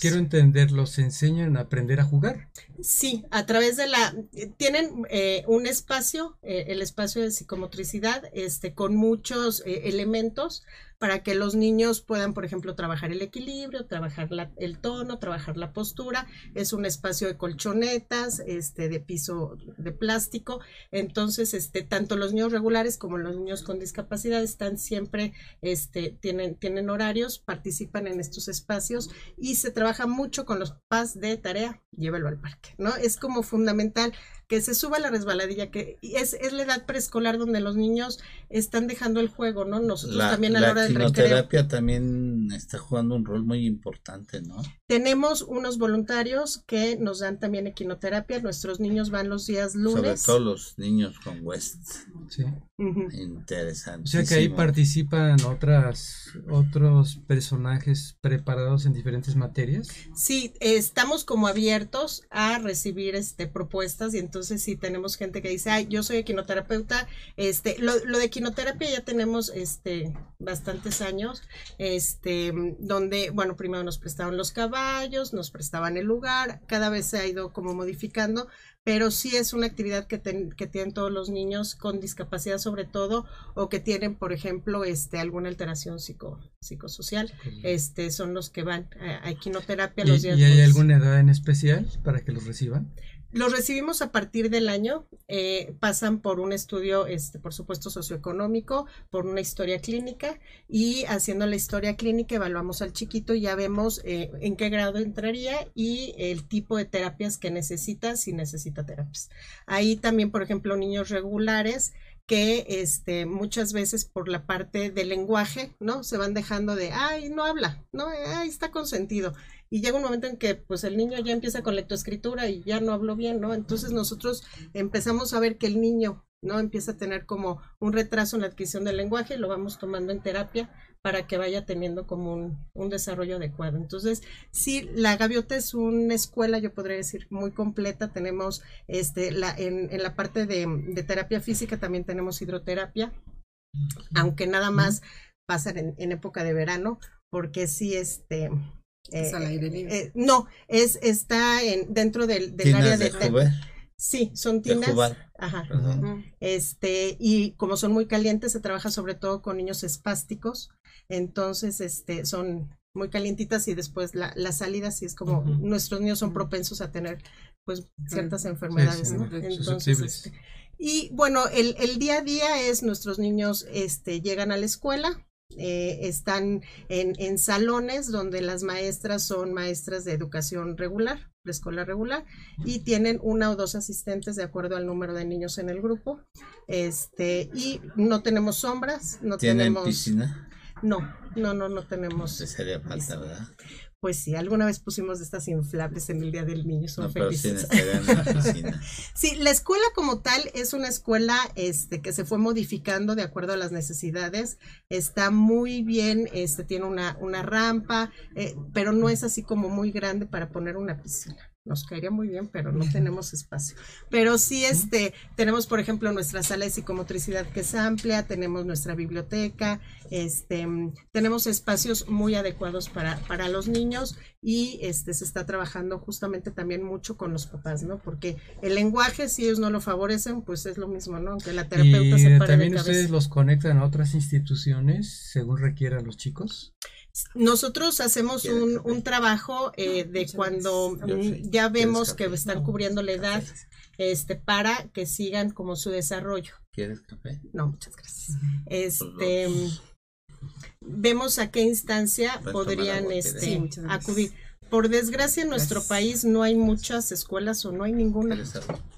quiero entender, los enseñan a aprender a jugar. Sí, a través de la tienen eh, un espacio, eh, el espacio de psicomotricidad, este, con muchos eh, elementos para que los niños puedan, por ejemplo, trabajar el equilibrio, trabajar la- el tono, trabajar la postura. Es un espacio de colchonetas, este, de piso de plástico. Entonces, este, tanto los niños regulares como los niños con discapacidad están siempre, este, tienen, tienen horarios, participan en estos espacios y se trabaja mucho con los papás de tarea, llévelo al parque, ¿no? Es como fundamental que se suba la resbaladilla, que es, es la edad preescolar donde los niños están dejando el juego, ¿no? Nosotros La, también a la, la hora del recreo. quimioterapia también está jugando un rol muy importante, ¿no? Tenemos unos voluntarios que nos dan también equinoterapia, nuestros niños van los días Sobre lunes. todo los niños con West. Sí. Interesante. O sea que ahí participan otras, otros personajes preparados en diferentes materias. Sí, eh, estamos como abiertos a recibir este propuestas y entonces sí tenemos gente que dice, ay, yo soy equinoterapeuta, este, lo, lo de equinoterapia ya tenemos este bastantes años, este, donde, bueno, primero nos prestaban los caballos, nos prestaban el lugar, cada vez se ha ido como modificando, pero sí es una actividad que, ten- que tienen todos los niños con discapacidad sobre todo, o que tienen, por ejemplo, este, alguna alteración psico, psicosocial, este, son los que van a, a equinoterapia ¿Y, los días y hay alguna edad en especial para que los reciban? Los recibimos a partir del año, eh, pasan por un estudio, este, por supuesto, socioeconómico, por una historia clínica y haciendo la historia clínica evaluamos al chiquito y ya vemos eh, en qué grado entraría y el tipo de terapias que necesita, si necesita terapias. Ahí también, por ejemplo, niños regulares que este, muchas veces por la parte del lenguaje, ¿no? Se van dejando de, ay, no habla, ¿no? Ay, está consentido y llega un momento en que pues el niño ya empieza con lectoescritura y ya no habló bien, ¿no? Entonces nosotros empezamos a ver que el niño, ¿no? Empieza a tener como un retraso en la adquisición del lenguaje y lo vamos tomando en terapia para que vaya teniendo como un, un desarrollo adecuado. Entonces, sí, la gaviota es una escuela, yo podría decir, muy completa. Tenemos este, la, en, en la parte de, de terapia física también tenemos hidroterapia, aunque nada más pasan en, en época de verano, porque sí, este, Es al aire libre. eh, no, es está en dentro del, área de de, sí, son de tinas. Ajá. Este, y como son muy calientes, se trabaja sobre todo con niños espásticos. Entonces, este, son muy calientitas y después la, la salida sí es como nuestros niños son propensos a tener pues ciertas enfermedades, sí, ¿no? Entonces, este, y bueno, el, el día a día es nuestros niños este, llegan a la escuela, eh, están en, en salones donde las maestras son maestras de educación regular, preescolar regular, y tienen una o dos asistentes de acuerdo al número de niños en el grupo. Este, y no tenemos sombras, no ¿Tienen tenemos. piscina? No, no, no, no tenemos. Pues haría falta, ¿verdad? Pues sí, alguna vez pusimos de estas inflables en el Día del Niño, son No, pero sí felices. Sí, la escuela como tal es una escuela este, que se fue modificando de acuerdo a las necesidades. Está muy bien, este, tiene una, una rampa, eh, pero no es así como muy grande para poner una piscina. Nos caería muy bien, pero no tenemos espacio. Pero sí, este, tenemos, por ejemplo, nuestra sala de psicomotricidad que es amplia, tenemos nuestra biblioteca, este, tenemos espacios muy adecuados para, para los niños y este se está trabajando justamente también mucho con los papás, ¿no? Porque el lenguaje, si ellos no lo favorecen, pues es lo mismo, ¿no? Aunque la terapeuta se Y pare de también ustedes los conectan a otras instituciones según requieran los chicos. Nosotros hacemos ¿Quieren un, un trabajo eh, de cuando mm, ya ¿Quieres vemos que están cubriendo la edad este, para que sigan como su desarrollo. ¿Quieres café? No, muchas gracias. Este vemos a qué instancia Pues, podrían este, acudir. Por desgracia en nuestro Gracias. país no hay muchas escuelas o no hay ninguna.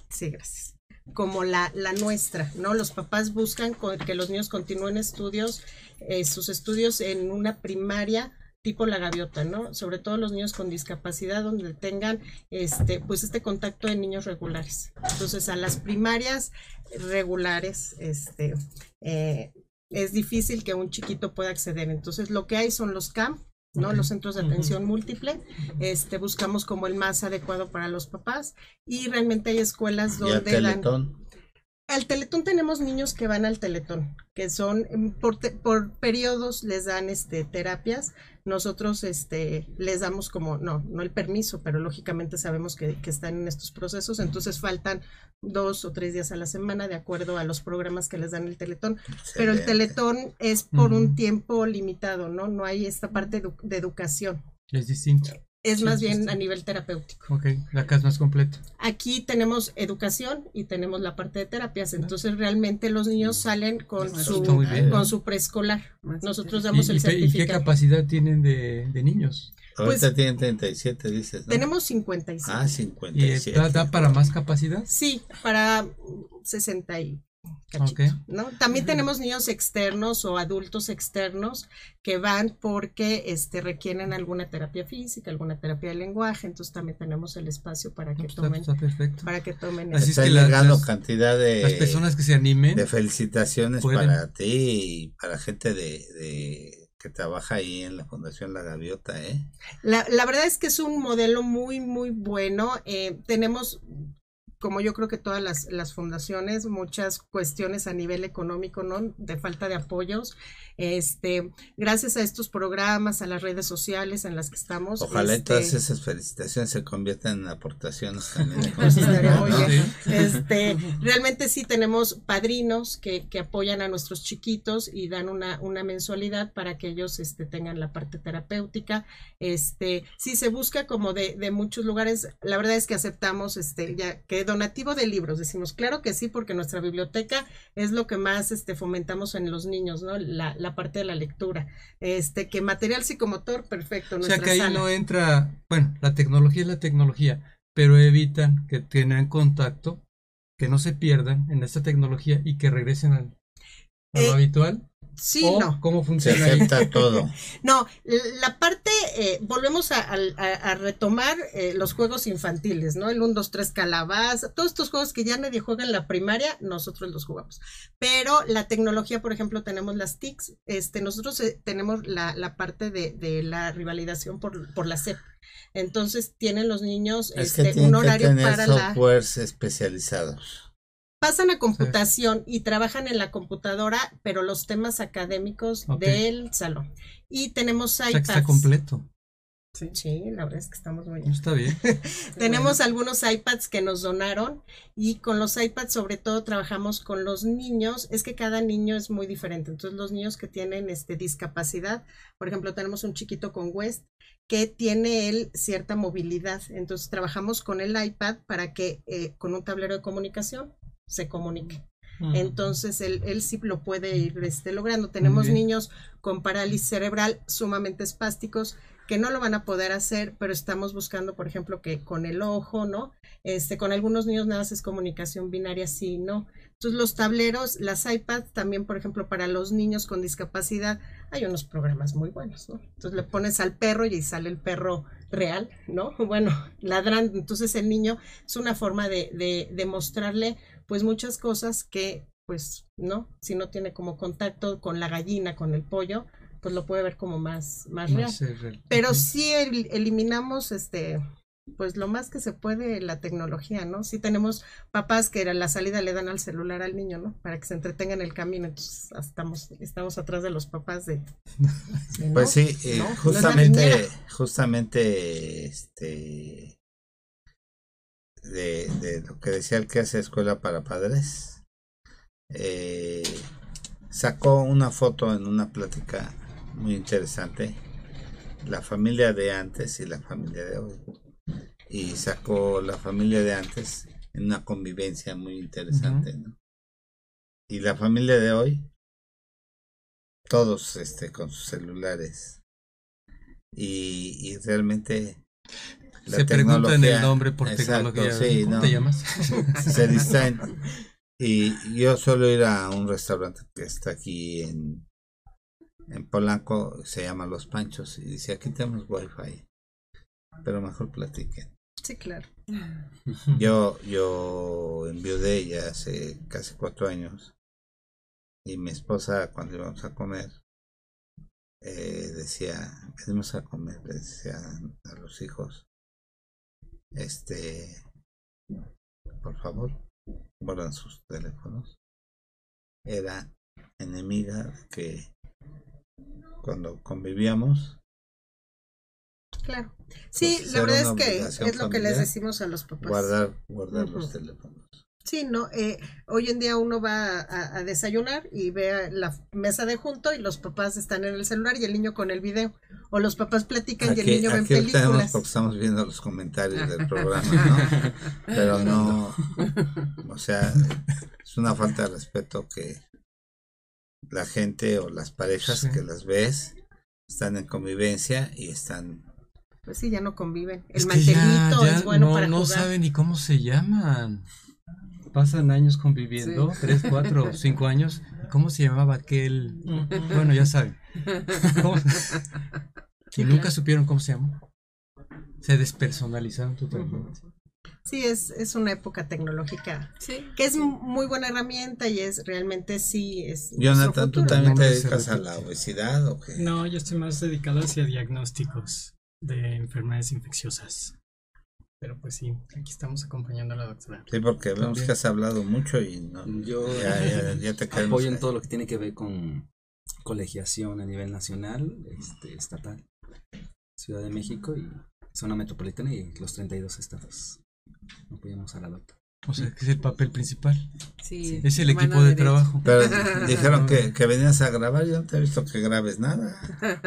Sí, gracias. Como la, la nuestra, ¿no? Los papás buscan que los niños continúen estudios, eh, sus estudios en una primaria tipo la gaviota, ¿no? Sobre todo los niños con discapacidad donde tengan este pues este contacto de niños regulares. Entonces, a las primarias regulares este eh, es difícil que un chiquito pueda acceder. Entonces, lo que hay son los CAM, ¿no? Los centros de atención múltiple. Este, buscamos como el más adecuado para los papás y realmente hay escuelas ¿Y al donde dan? Al Teletón tenemos niños que van al Teletón, que son mm, por, te- por periodos les dan este terapias. Nosotros este les damos como no, no el permiso, pero lógicamente sabemos que, que están en estos procesos, entonces faltan dos o tres días a la semana de acuerdo a los programas que les dan el Teletón. Pero el. Teletón es por un tiempo limitado, ¿no? No hay esta parte edu- de educación. Es distinto. Es Sí, más bien sí. a nivel terapéutico. Ok, la casa es más completa. Aquí tenemos educación y tenemos la parte de terapias, entonces realmente los niños salen con Eso su bien. con su preescolar. Nosotros damos ¿Y, el y qué, y qué certificado. capacidad tienen de, de niños? Ahorita pues- tienen 37, dices, ¿no? Tenemos 55. Ah, ¿Y eh, 57. da, da para más capacidad? Sí, para 60 y cachito. ¿no? También tenemos niños externos o adultos externos que van porque este requieren alguna terapia física, alguna terapia de lenguaje, entonces también tenemos el espacio para que pues está, tomen está perfecto. para que tomen Así es que la- llegando las- cantidad de, Las personas que se animen, de felicitaciones pueden. para ti y para gente de, de- que trabaja ahí en la Fundación La Gaviota, ¿eh? La, la verdad es que es un modelo muy, muy bueno. Eh, tenemos, como yo creo que todas las, las fundaciones, muchas cuestiones a nivel económico, ¿no? De falta de apoyos. Este, gracias a estos programas, a las redes sociales en las que estamos. Ojalá este, todas esas felicitaciones se conviertan en aportaciones también. Pues estaría muy ¿no? Este, realmente sí tenemos padrinos que, que apoyan a nuestros chiquitos y dan una, una mensualidad para que ellos este, tengan la parte terapéutica. Este, sí se busca como de, de muchos lugares. La verdad es que aceptamos este, ya que donativo de libros. Decimos, claro que sí, porque nuestra biblioteca es lo que más este, fomentamos en los niños, ¿no? La, la parte de la lectura. Este, que material psicomotor, perfecto. o sea que ahí sala. no entra, bueno, la tecnología es la tecnología, pero evitan que tengan contacto, que no se pierdan en esta tecnología y que regresen al, a lo Eh, habitual. Sí, o no. cómo Se funciona ahí. acepta todo. No, la parte, eh, volvemos a, a- a retomar eh, los juegos infantiles, ¿no? El 1, 2, 3 calabaza, todos estos juegos que ya nadie juega en la primaria, nosotros los jugamos. Pero la tecnología, por ejemplo, tenemos las TICs, este, nosotros eh, tenemos la, la parte de, de la rivalidación por, por la SEP. Entonces tienen los niños Es este, un que horario tener para la... softwares especializados. Pasan a computación y trabajan en la computadora, pero los temas académicos del salón. Y tenemos O sea que está iPads. completo. Sí. Sí, la verdad es que estamos muy bien. Está bien. Tenemos algunos iPads que nos donaron y con los iPads sobre todo trabajamos con los niños. Es que cada niño es muy diferente. Entonces los niños que tienen este, discapacidad, por ejemplo, tenemos un chiquito con West que tiene él cierta movilidad. Entonces trabajamos con el iPad para que eh, con un tablero de comunicación se comunique. Entonces él, él sí lo puede ir este, logrando. Tenemos niños con parálisis cerebral sumamente espásticos que no lo van a poder hacer, pero estamos buscando, por ejemplo, que con el ojo, ¿no? Este, con algunos niños nada más es comunicación binaria, sí, no. Entonces los tableros, las iPads también, por ejemplo, para los niños con discapacidad, hay unos programas muy buenos, ¿no? Entonces le pones al perro y ahí sale el perro real, ¿no? Bueno, ladrando. Entonces el niño es una forma de, de, de mostrarle, pues, muchas cosas que, pues, ¿no? Si no tiene como contacto con la gallina, con el pollo, pues lo puede ver como más, más real. Más, eh, real. Pero Ok. sí el- eliminamos este pues lo más que se puede la tecnología, ¿no? Sí tenemos papás que a la salida le dan al celular al niño, ¿no? Para que se entretenga en el camino, entonces estamos, estamos atrás de los papás de... de, Pues ¿no? sí, eh, No, justamente, justamente, este, de, de lo que decía el que hace escuela para padres, eh, sacó una foto en una plática muy interesante, la familia de antes y la familia de hoy, y sacó la familia de antes en una convivencia muy interesante, ¿no? Y la familia de hoy, todos este con sus celulares. Y, y realmente la Se preguntan el nombre por exacto, tecnología. sí, ¿Cómo no. te llamas? se distraen. Y yo suelo ir a un restaurante que está aquí en, en Polanco, se llama Los Panchos, y dice, aquí tenemos wifi, pero mejor platiquen. Sí, claro. Yo, yo enviudé ya hace casi cuatro años, y mi esposa cuando íbamos a comer, eh, decía, venimos a comer, le decía a los hijos, este, por favor, guardan sus teléfonos. Era enemiga que cuando convivíamos, Claro. Sí, Pues, la verdad es que es lo que les decimos a los papás. guardar, guardar los teléfonos. Sí, no, eh, hoy en día uno va a, a desayunar y ve a la mesa de junto y los papás están en el celular y el niño con el video. O los papás platican y el niño ve películas. porque estamos viendo los comentarios del programa, ¿no? Pero no, o sea, es una falta de respeto que la gente o las parejas Sí. que las ves están en convivencia y están Pues sí, ya no conviven. El Es que ya- mantelito ya es bueno no, para no jugar. saben ni cómo se llaman. Pasan años conviviendo, Sí. tres, cuatro, cinco años. ¿Cómo se llamaba aquel? Bueno, ya saben. Y nunca supieron cómo se llamó. Se despersonalizaron totalmente. Sí, es, es una época tecnológica Sí. que es muy buena herramienta y es realmente sí es Jonathan, ¿tú también te dedicas a la obesidad o qué? No, yo estoy más dedicado hacia diagnósticos de enfermedades infecciosas. Pero pues sí, aquí estamos acompañando a la doctora. Sí, porque vemos que has hablado mucho y no, Yo ya, ya, ya te queremos apoyo en todo lo que tiene que ver con colegiación a nivel nacional, este, estatal, Ciudad de México y zona metropolitana y los 32 estados. Apoyamos a la doctora. O sea, que es el papel principal. Sí. Es el equipo de derecha. trabajo. Pero dijeron que, que venías a grabar, yo no te he visto que grabes nada.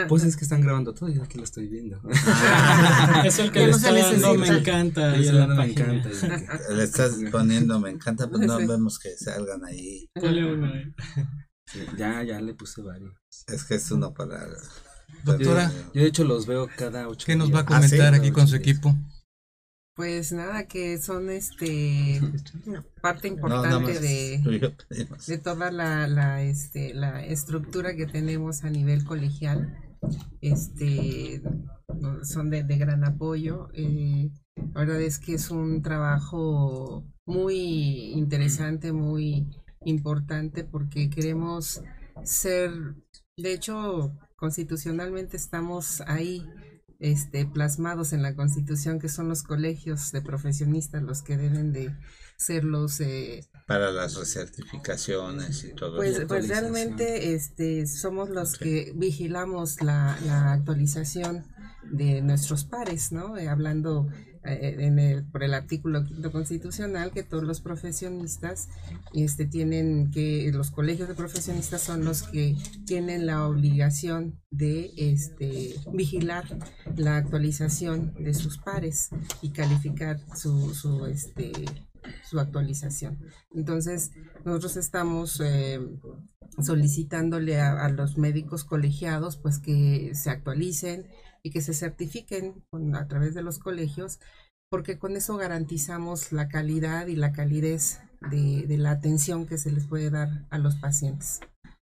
Pues es que están grabando todo y yo aquí lo estoy viendo. Eso el que le no está dando me encanta Eso la me encanta. Le estás poniendo, me encanta, pero no vemos que salgan ahí. Ponle uno ahí. sí, ya, ya le puse varios. Es que es uno para... Doctora, Yo de hecho los veo cada ocho ¿qué nos va a. Ah, sí, comentar cada aquí con su días. equipo? Pues nada, que son este parte importante de, de toda la, la, este, la estructura que tenemos a nivel colegial. Este son de, de gran apoyo. eh, la verdad es que es un trabajo muy interesante, muy importante porque queremos ser, de hecho, constitucionalmente estamos ahí este, plasmados en la Constitución, que son los colegios de profesionistas los que deben de ser los eh, Para las recertificaciones y todo pues, eso. pues realmente este, somos los que vigilamos la, la actualización de nuestros pares, ¿no? Eh, hablando en el, por el artículo quinto constitucional que todos los profesionistas este, tienen que, los colegios de profesionistas son los que tienen la obligación de este, vigilar la actualización de sus pares y calificar su, su, este, su actualización. Entonces, nosotros estamos eh, solicitándole a, a los médicos colegiados pues que se actualicen y que se certifiquen a través de los colegios, porque con eso garantizamos la calidad y la calidez de, de la atención que se les puede dar a los pacientes.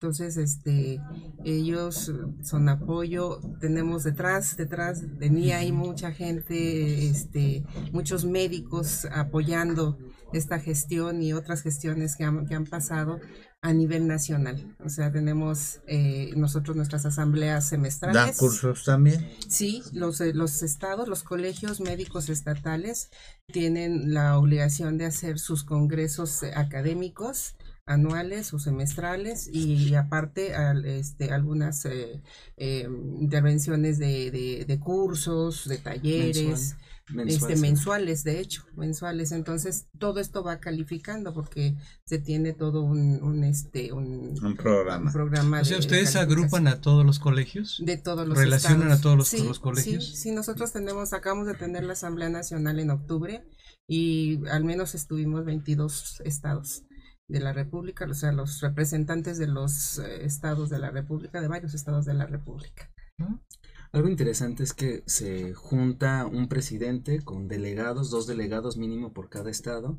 Entonces, este, ellos son apoyo, tenemos detrás, detrás de mí hay mucha gente, este, muchos médicos apoyando esta gestión y otras gestiones que han, que han pasado a nivel nacional. O sea, tenemos eh, nosotros nuestras asambleas semestrales. ¿Dan cursos también? Sí, los, eh, los estados, los colegios médicos estatales tienen la obligación de hacer sus congresos eh, académicos anuales o semestrales y, aparte al- este, algunas eh, eh, intervenciones de, de- de cursos, de talleres, Mensual, este, sí. mensuales, de hecho, mensuales. Entonces, todo esto va calificando porque se tiene todo un, un, este, un, Un programa. un programa O sea, de ¿ustedes agrupan a todos los colegios? de todos los ¿Relacionan estados. a todos los- Sí, los colegios? Sí, sí, nosotros tenemos, acabamos de tener la Asamblea Nacional en octubre y al menos estuvimos 22 estados de la República, o sea, los representantes de los eh, estados de la República, de varios estados de la República. Algo interesante es que se junta un presidente con delegados, dos delegados mínimo por cada estado.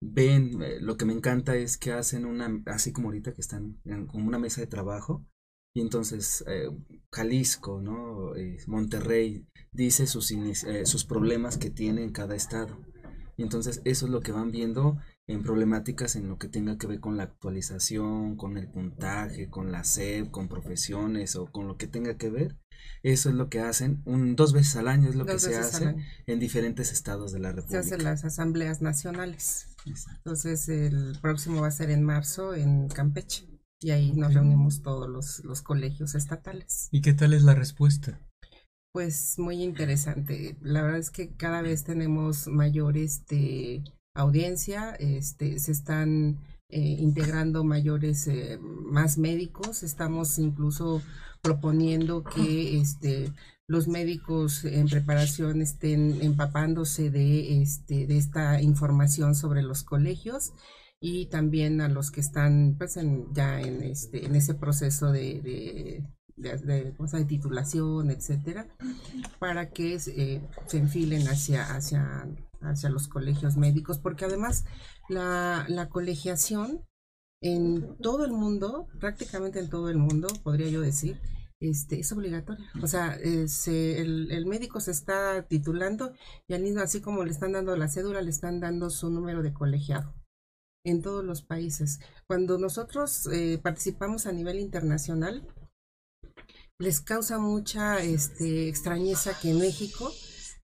Ven, eh, lo que me encanta es que hacen una, así como ahorita que están en, una mesa de trabajo, y entonces eh, Jalisco, ¿no? Eh, Monterrey dice sus, sus problemas que tiene en cada estado. Y entonces eso es lo que van viendo en problemáticas en lo que tenga que ver con la actualización, con el puntaje, con la SEP, con profesiones o con lo que tenga que ver. Eso es lo que hacen, un, dos veces al año es lo que se hace en diferentes estados de la República. Se hacen las asambleas nacionales. Entonces el próximo va a ser en marzo en Campeche y ahí nos reunimos todos los, los colegios estatales. ¿Y qué tal es la respuesta? Pues muy interesante. La verdad es que cada vez tenemos mayor este, audiencia, este, se están eh, integrando mayores, eh, más médicos, estamos incluso proponiendo que este, los médicos en preparación estén empapándose de, este, de esta información sobre los colegios y también a los que están pues, ya en, este, en ese proceso de, de, de, titulación, etcétera, para que eh, se enfilen hacia, hacia, hacia los colegios médicos, porque además la, la colegiación en todo el mundo, prácticamente en todo el mundo, podría yo decir, este, es obligatoria. O sea, el, el, médico se está titulando y al mismo, así como le están dando la cédula, le están dando su número de colegiado en todos los países. Cuando nosotros eh, participamos a nivel internacional, les causa mucha este, extrañeza que en México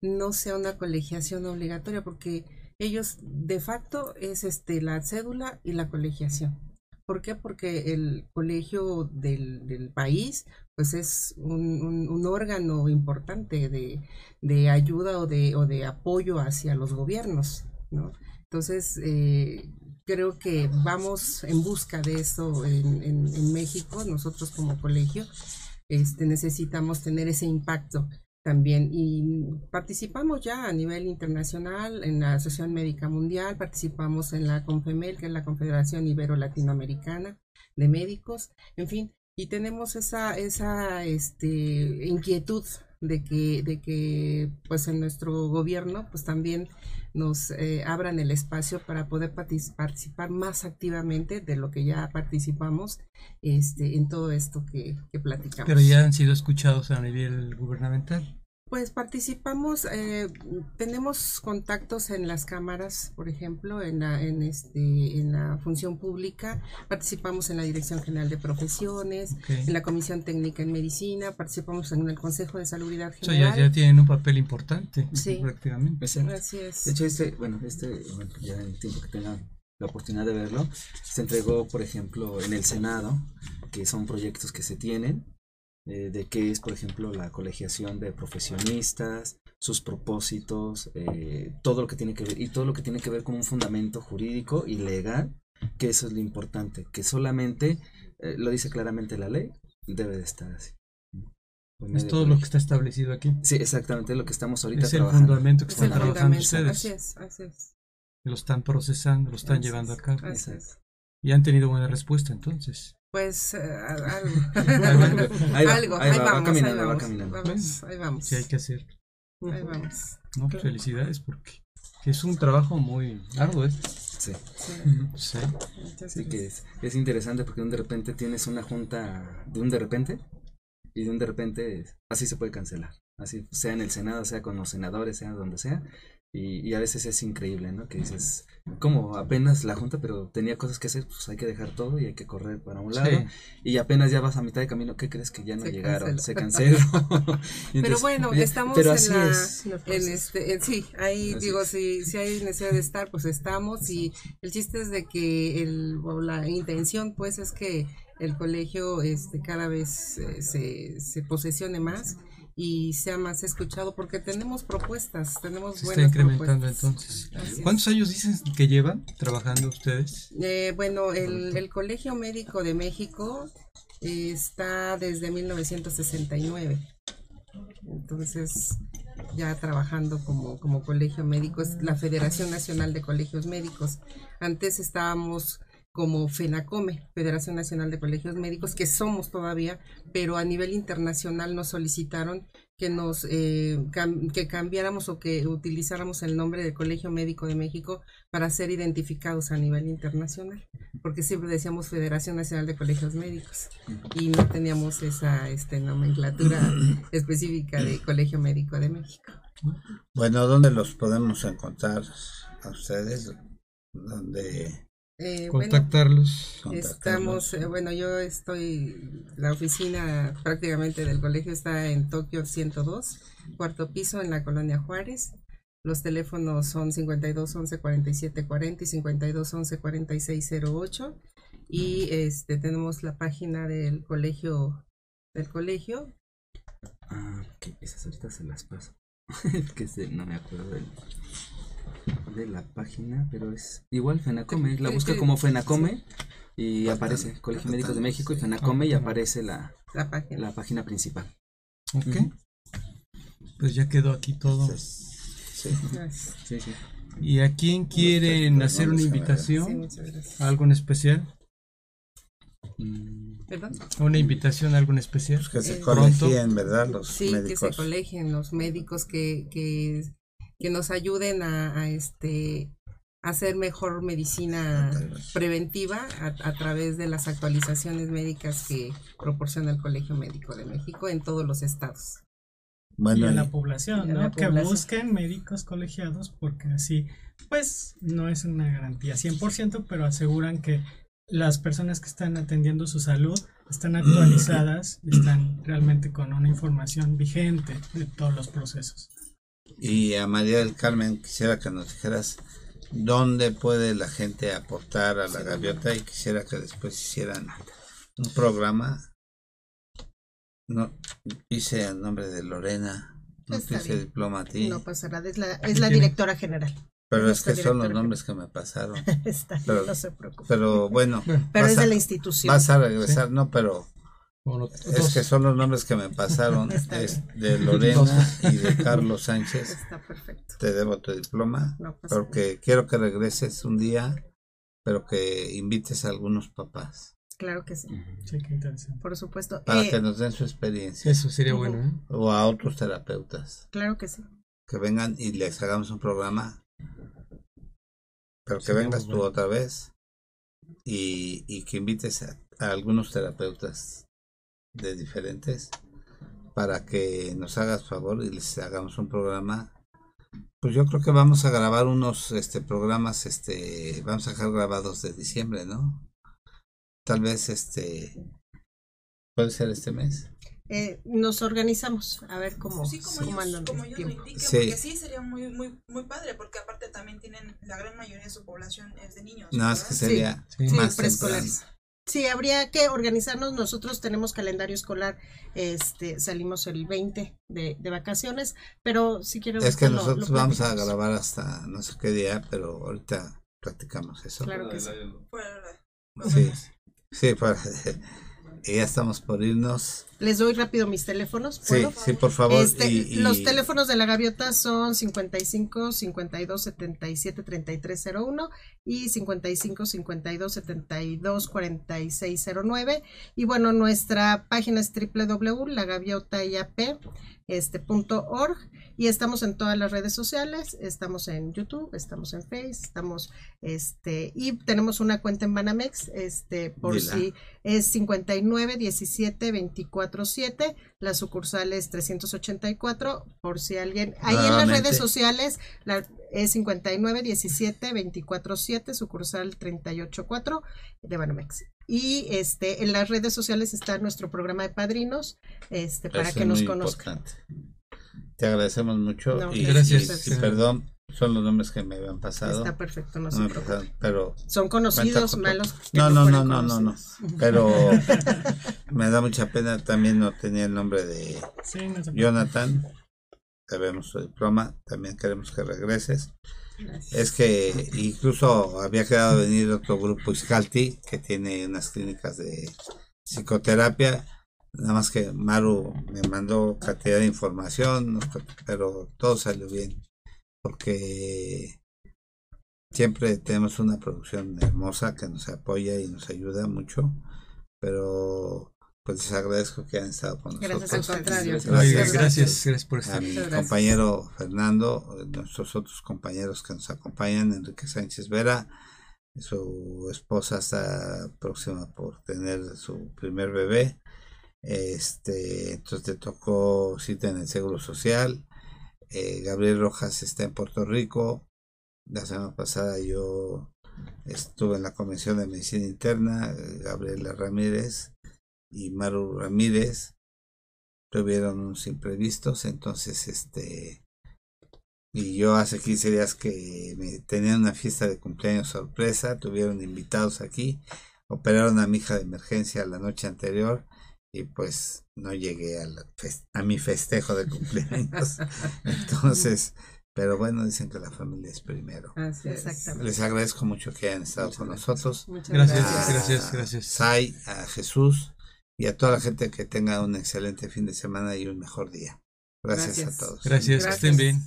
no sea una colegiación obligatoria, porque ellos de facto es este, la cédula y la colegiación. ¿Por qué? Porque el colegio del, del país pues es un, un, órgano importante de, de, ayuda o de, o de apoyo hacia los gobiernos, ¿no? Entonces, eh, creo que vamos en busca de eso en, en, en, México, nosotros como colegio, este, necesitamos tener ese impacto también y participamos ya a nivel internacional en la Asociación Médica Mundial, participamos en la CONFEMEL, que es la Confederación Ibero-Latinoamericana de Médicos, en fin, y tenemos esa, esa este, inquietud de que, de que pues en nuestro gobierno pues también nos eh, abran el espacio para poder participar más activamente de lo que ya participamos este, en todo esto que, que platicamos. Pero ya han sido escuchados a nivel gubernamental. Pues participamos, eh, tenemos contactos en las cámaras, por ejemplo, en la, en este, en la función pública, participamos en la Dirección General de Profesiones, en la Comisión Técnica en Medicina, participamos en el Consejo de Salubridad General. O sea, ya, tienen un papel importante, sí. prácticamente. Así es. De hecho, este, bueno, este, ya en el tiempo que tengan la oportunidad de verlo, se entregó, por ejemplo, en el Senado, que son proyectos que se tienen, eh, de qué es, por ejemplo, la colegiación de profesionistas, sus propósitos, eh, todo lo que tiene que ver, y todo lo que tiene que ver con un fundamento jurídico y legal, que eso es lo importante, que solamente, eh, lo dice claramente la ley, debe de estar así. Es todo lo que está establecido aquí. Sí, exactamente lo que estamos ahorita es el fundamento que están trabajando ustedes. Así es, así es. Lo están procesando, lo están llevando a cabo. Y han tenido buena respuesta entonces. Pues algo. algo, ahí, vamos, caminando, Vamos, ahí vamos. Sí, hay que hacer. Ahí vamos. No, felicidades porque es un trabajo muy arduo, ¿eh? Sí. Sí. sí. que es, es, interesante porque de repente tienes una junta de un de repente y de un de repente así se puede cancelar. Así sea en el Senado, sea con los senadores, sea donde sea, y, y, a veces es increíble, ¿no? Que dices, como apenas la junta, pero tenía cosas que hacer, pues hay que dejar todo y hay que correr para un lado. Y apenas ya vas a mitad de camino, ¿qué crees que ya no llegaron? Se canceló. pero bueno, estamos en la, en este, sí, ahí digo, si, si hay necesidad de estar, pues estamos. Y el chiste es de que el, la intención, pues, es que el colegio este, cada vez eh, se, se posesione más y sea más escuchado porque tenemos propuestas, tenemos Se está incrementando entonces. ¿Cuántos años dicen que llevan trabajando ustedes? Eh, bueno, el, el, Colegio Médico de México está desde 1969. Entonces, ya trabajando como, como colegio médico, es la Federación Nacional de Colegios Médicos. Antes estábamos como FENACOME, Federación Nacional de Colegios Médicos, que somos todavía, pero a nivel internacional nos solicitaron que nos eh, cam- que cambiáramos o que utilizáramos el nombre de Colegio Médico de México para ser identificados a nivel internacional, porque siempre decíamos Federación Nacional de Colegios Médicos y no teníamos esa este, nomenclatura específica de Colegio Médico de México. Bueno, ¿dónde los podemos encontrar a ustedes? ¿Dónde Eh, bueno, Contactarlos. Estamos, eh, bueno, yo estoy, la oficina prácticamente del colegio está en Tokio 102, cuarto piso en la colonia Juárez. Los teléfonos son 52 11 47 40 y 52 11 46 08. Y este tenemos la página del colegio del colegio. Ah, ok, esas ahorita se las paso. es que se- no me acuerdo del- de la página, pero es igual Fenacome. La busca como. Fenacome y aparece Colegio Médicos de México y Fenacome y aparece la, La página. la página principal. Ok. Pues ya quedó aquí todo. Sí. Gracias. Sí, sí. ¿Y a quién quieren hacer una Sí, invitación? muchas gracias. ¿Algo en especial? Mm, ¿Perdón? ¿Una invitación a algo en especial? Pues que se Eh, colegien, ¿verdad? Los Sí, que se colegien los médicos que, que, que nos ayuden a, a, este hacer mejor medicina preventiva a, a través de las actualizaciones médicas que proporciona el Colegio Médico de México en todos los estados. y a la población, ¿no? la Que población. busquen médicos colegiados porque así, pues, no es una garantía 100%, pero aseguran que las personas que están atendiendo su salud están actualizadas y están realmente con una información vigente de todos los procesos. Y a María del Carmen quisiera que nos dijeras dónde puede la gente aportar a la gaviota y quisiera que después hicieran un programa. No, hice el nombre de Lorena, no bien. diploma a ti, No pasará, es la, es la directora general. pero es que son los nombres que me pasaron. Está bien, Pero- no se preocupe. Pero bueno, Pero es de la institución. vas a regresar, no, pero es que son los nombres que me pasaron es de Lorena y de Carlos Sánchez. Está perfecto. Te debo tu diploma. No pasa nada. porque quiero que regreses un día, pero que invites a algunos papás Claro que sí. Sí, qué interesante. por supuesto. para Eh, que nos den su experiencia Eso sería bueno, ¿eh? o a otros terapeutas Claro que sí. que vengan y les hagamos un programa, pero que Sería vengas tú bueno. otra vez y, y que invites a, a algunos terapeutas de diferentes para que nos hagas favor y les hagamos un programa. Pues yo creo que vamos a grabar unos este programas, este, vamos a dejar grabados de diciembre, ¿no? Tal vez este puede ser este mes. Eh, nos organizamos a ver cómo, Sí, como ellos, andan como el ellos lo tiempo. indiquen, Sí. porque sí sería muy, muy, muy padre, porque aparte también tienen, la gran mayoría de su población es de niños. No, es que ¿verdad? sería Sí. Sí, más preescolares. Sí, habría que organizarnos. Nosotros tenemos calendario escolar. Este, salimos el 20 de, de vacaciones, pero si quieren. Es que lo- nosotros lo vamos a grabar hasta no sé qué día, pero ahorita practicamos eso. Claro que sí. Sí, sí, para- ya estamos por irnos. Les doy rápido mis teléfonos. Sí, ¿puedo? sí, por favor. Este, y- y- Los teléfonos de la gaviota son 55 52 77 33 01 y 55 52 72 46 09. Y bueno, nuestra página es www.lagaviotaiap.org este, punto org, y estamos en todas las redes sociales. Estamos en YouTube, estamos en Face, estamos este y tenemos una cuenta en Banamex, este por Dila. si es 59 17 24 7, la sucursal es 384, por si alguien, ahí en las redes sociales la, es 59 17 24 7, sucursal 384 de Banamex. Y este en las redes sociales está nuestro programa de padrinos, este para eso que es nos muy conozcan. importante. Te agradecemos mucho No, y, gracias. y- y perdón, son los nombres que me habían pasado. Está perfecto, no No se pero Son conocidos, malos. No, no, no, no, no, no. pero me da mucha pena también no tenía el nombre de Sí, no. Jonathan. Debemos su diploma, también queremos que regreses. Es que incluso había quedado venir otro grupo Iscalti que tiene unas clínicas de psicoterapia Nada más que Maru me mandó cantidad de información, pero todo salió bien. Porque siempre tenemos una producción hermosa que nos apoya y nos ayuda mucho. Pero pues les agradezco que hayan estado con nosotros. Gracias, al contrario. Gracias, gracias, gracias por A estar. mi Muchas gracias. compañero Fernando, nuestros otros compañeros que nos acompañan, Enrique Sánchez Vera, su esposa está próxima por tener su primer bebé. Este, entonces te tocó cita en el Seguro Social. Eh, Gabriel Rojas está en Puerto Rico. La semana pasada yo estuve en la Convención de Medicina Interna. eh, Gabriela Ramírez y Maru Ramírez tuvieron unos imprevistos, entonces este y yo hace 15 días que me tenían una fiesta de cumpleaños sorpresa, tuvieron invitados aquí, operaron a mi hija de emergencia la noche anterior y pues no llegué a, la a mi festejo de cumpleaños. Entonces, pero bueno, dicen que la familia es primero. Así es. Exactamente. Les agradezco mucho que hayan estado Muchas con gracias. nosotros. Muchas Gracias, a gracias, gracias. Sai, a Jesús y a toda la gente que tenga un excelente fin de semana y un mejor día. Gracias, Gracias. a todos. Gracias, que estén bien.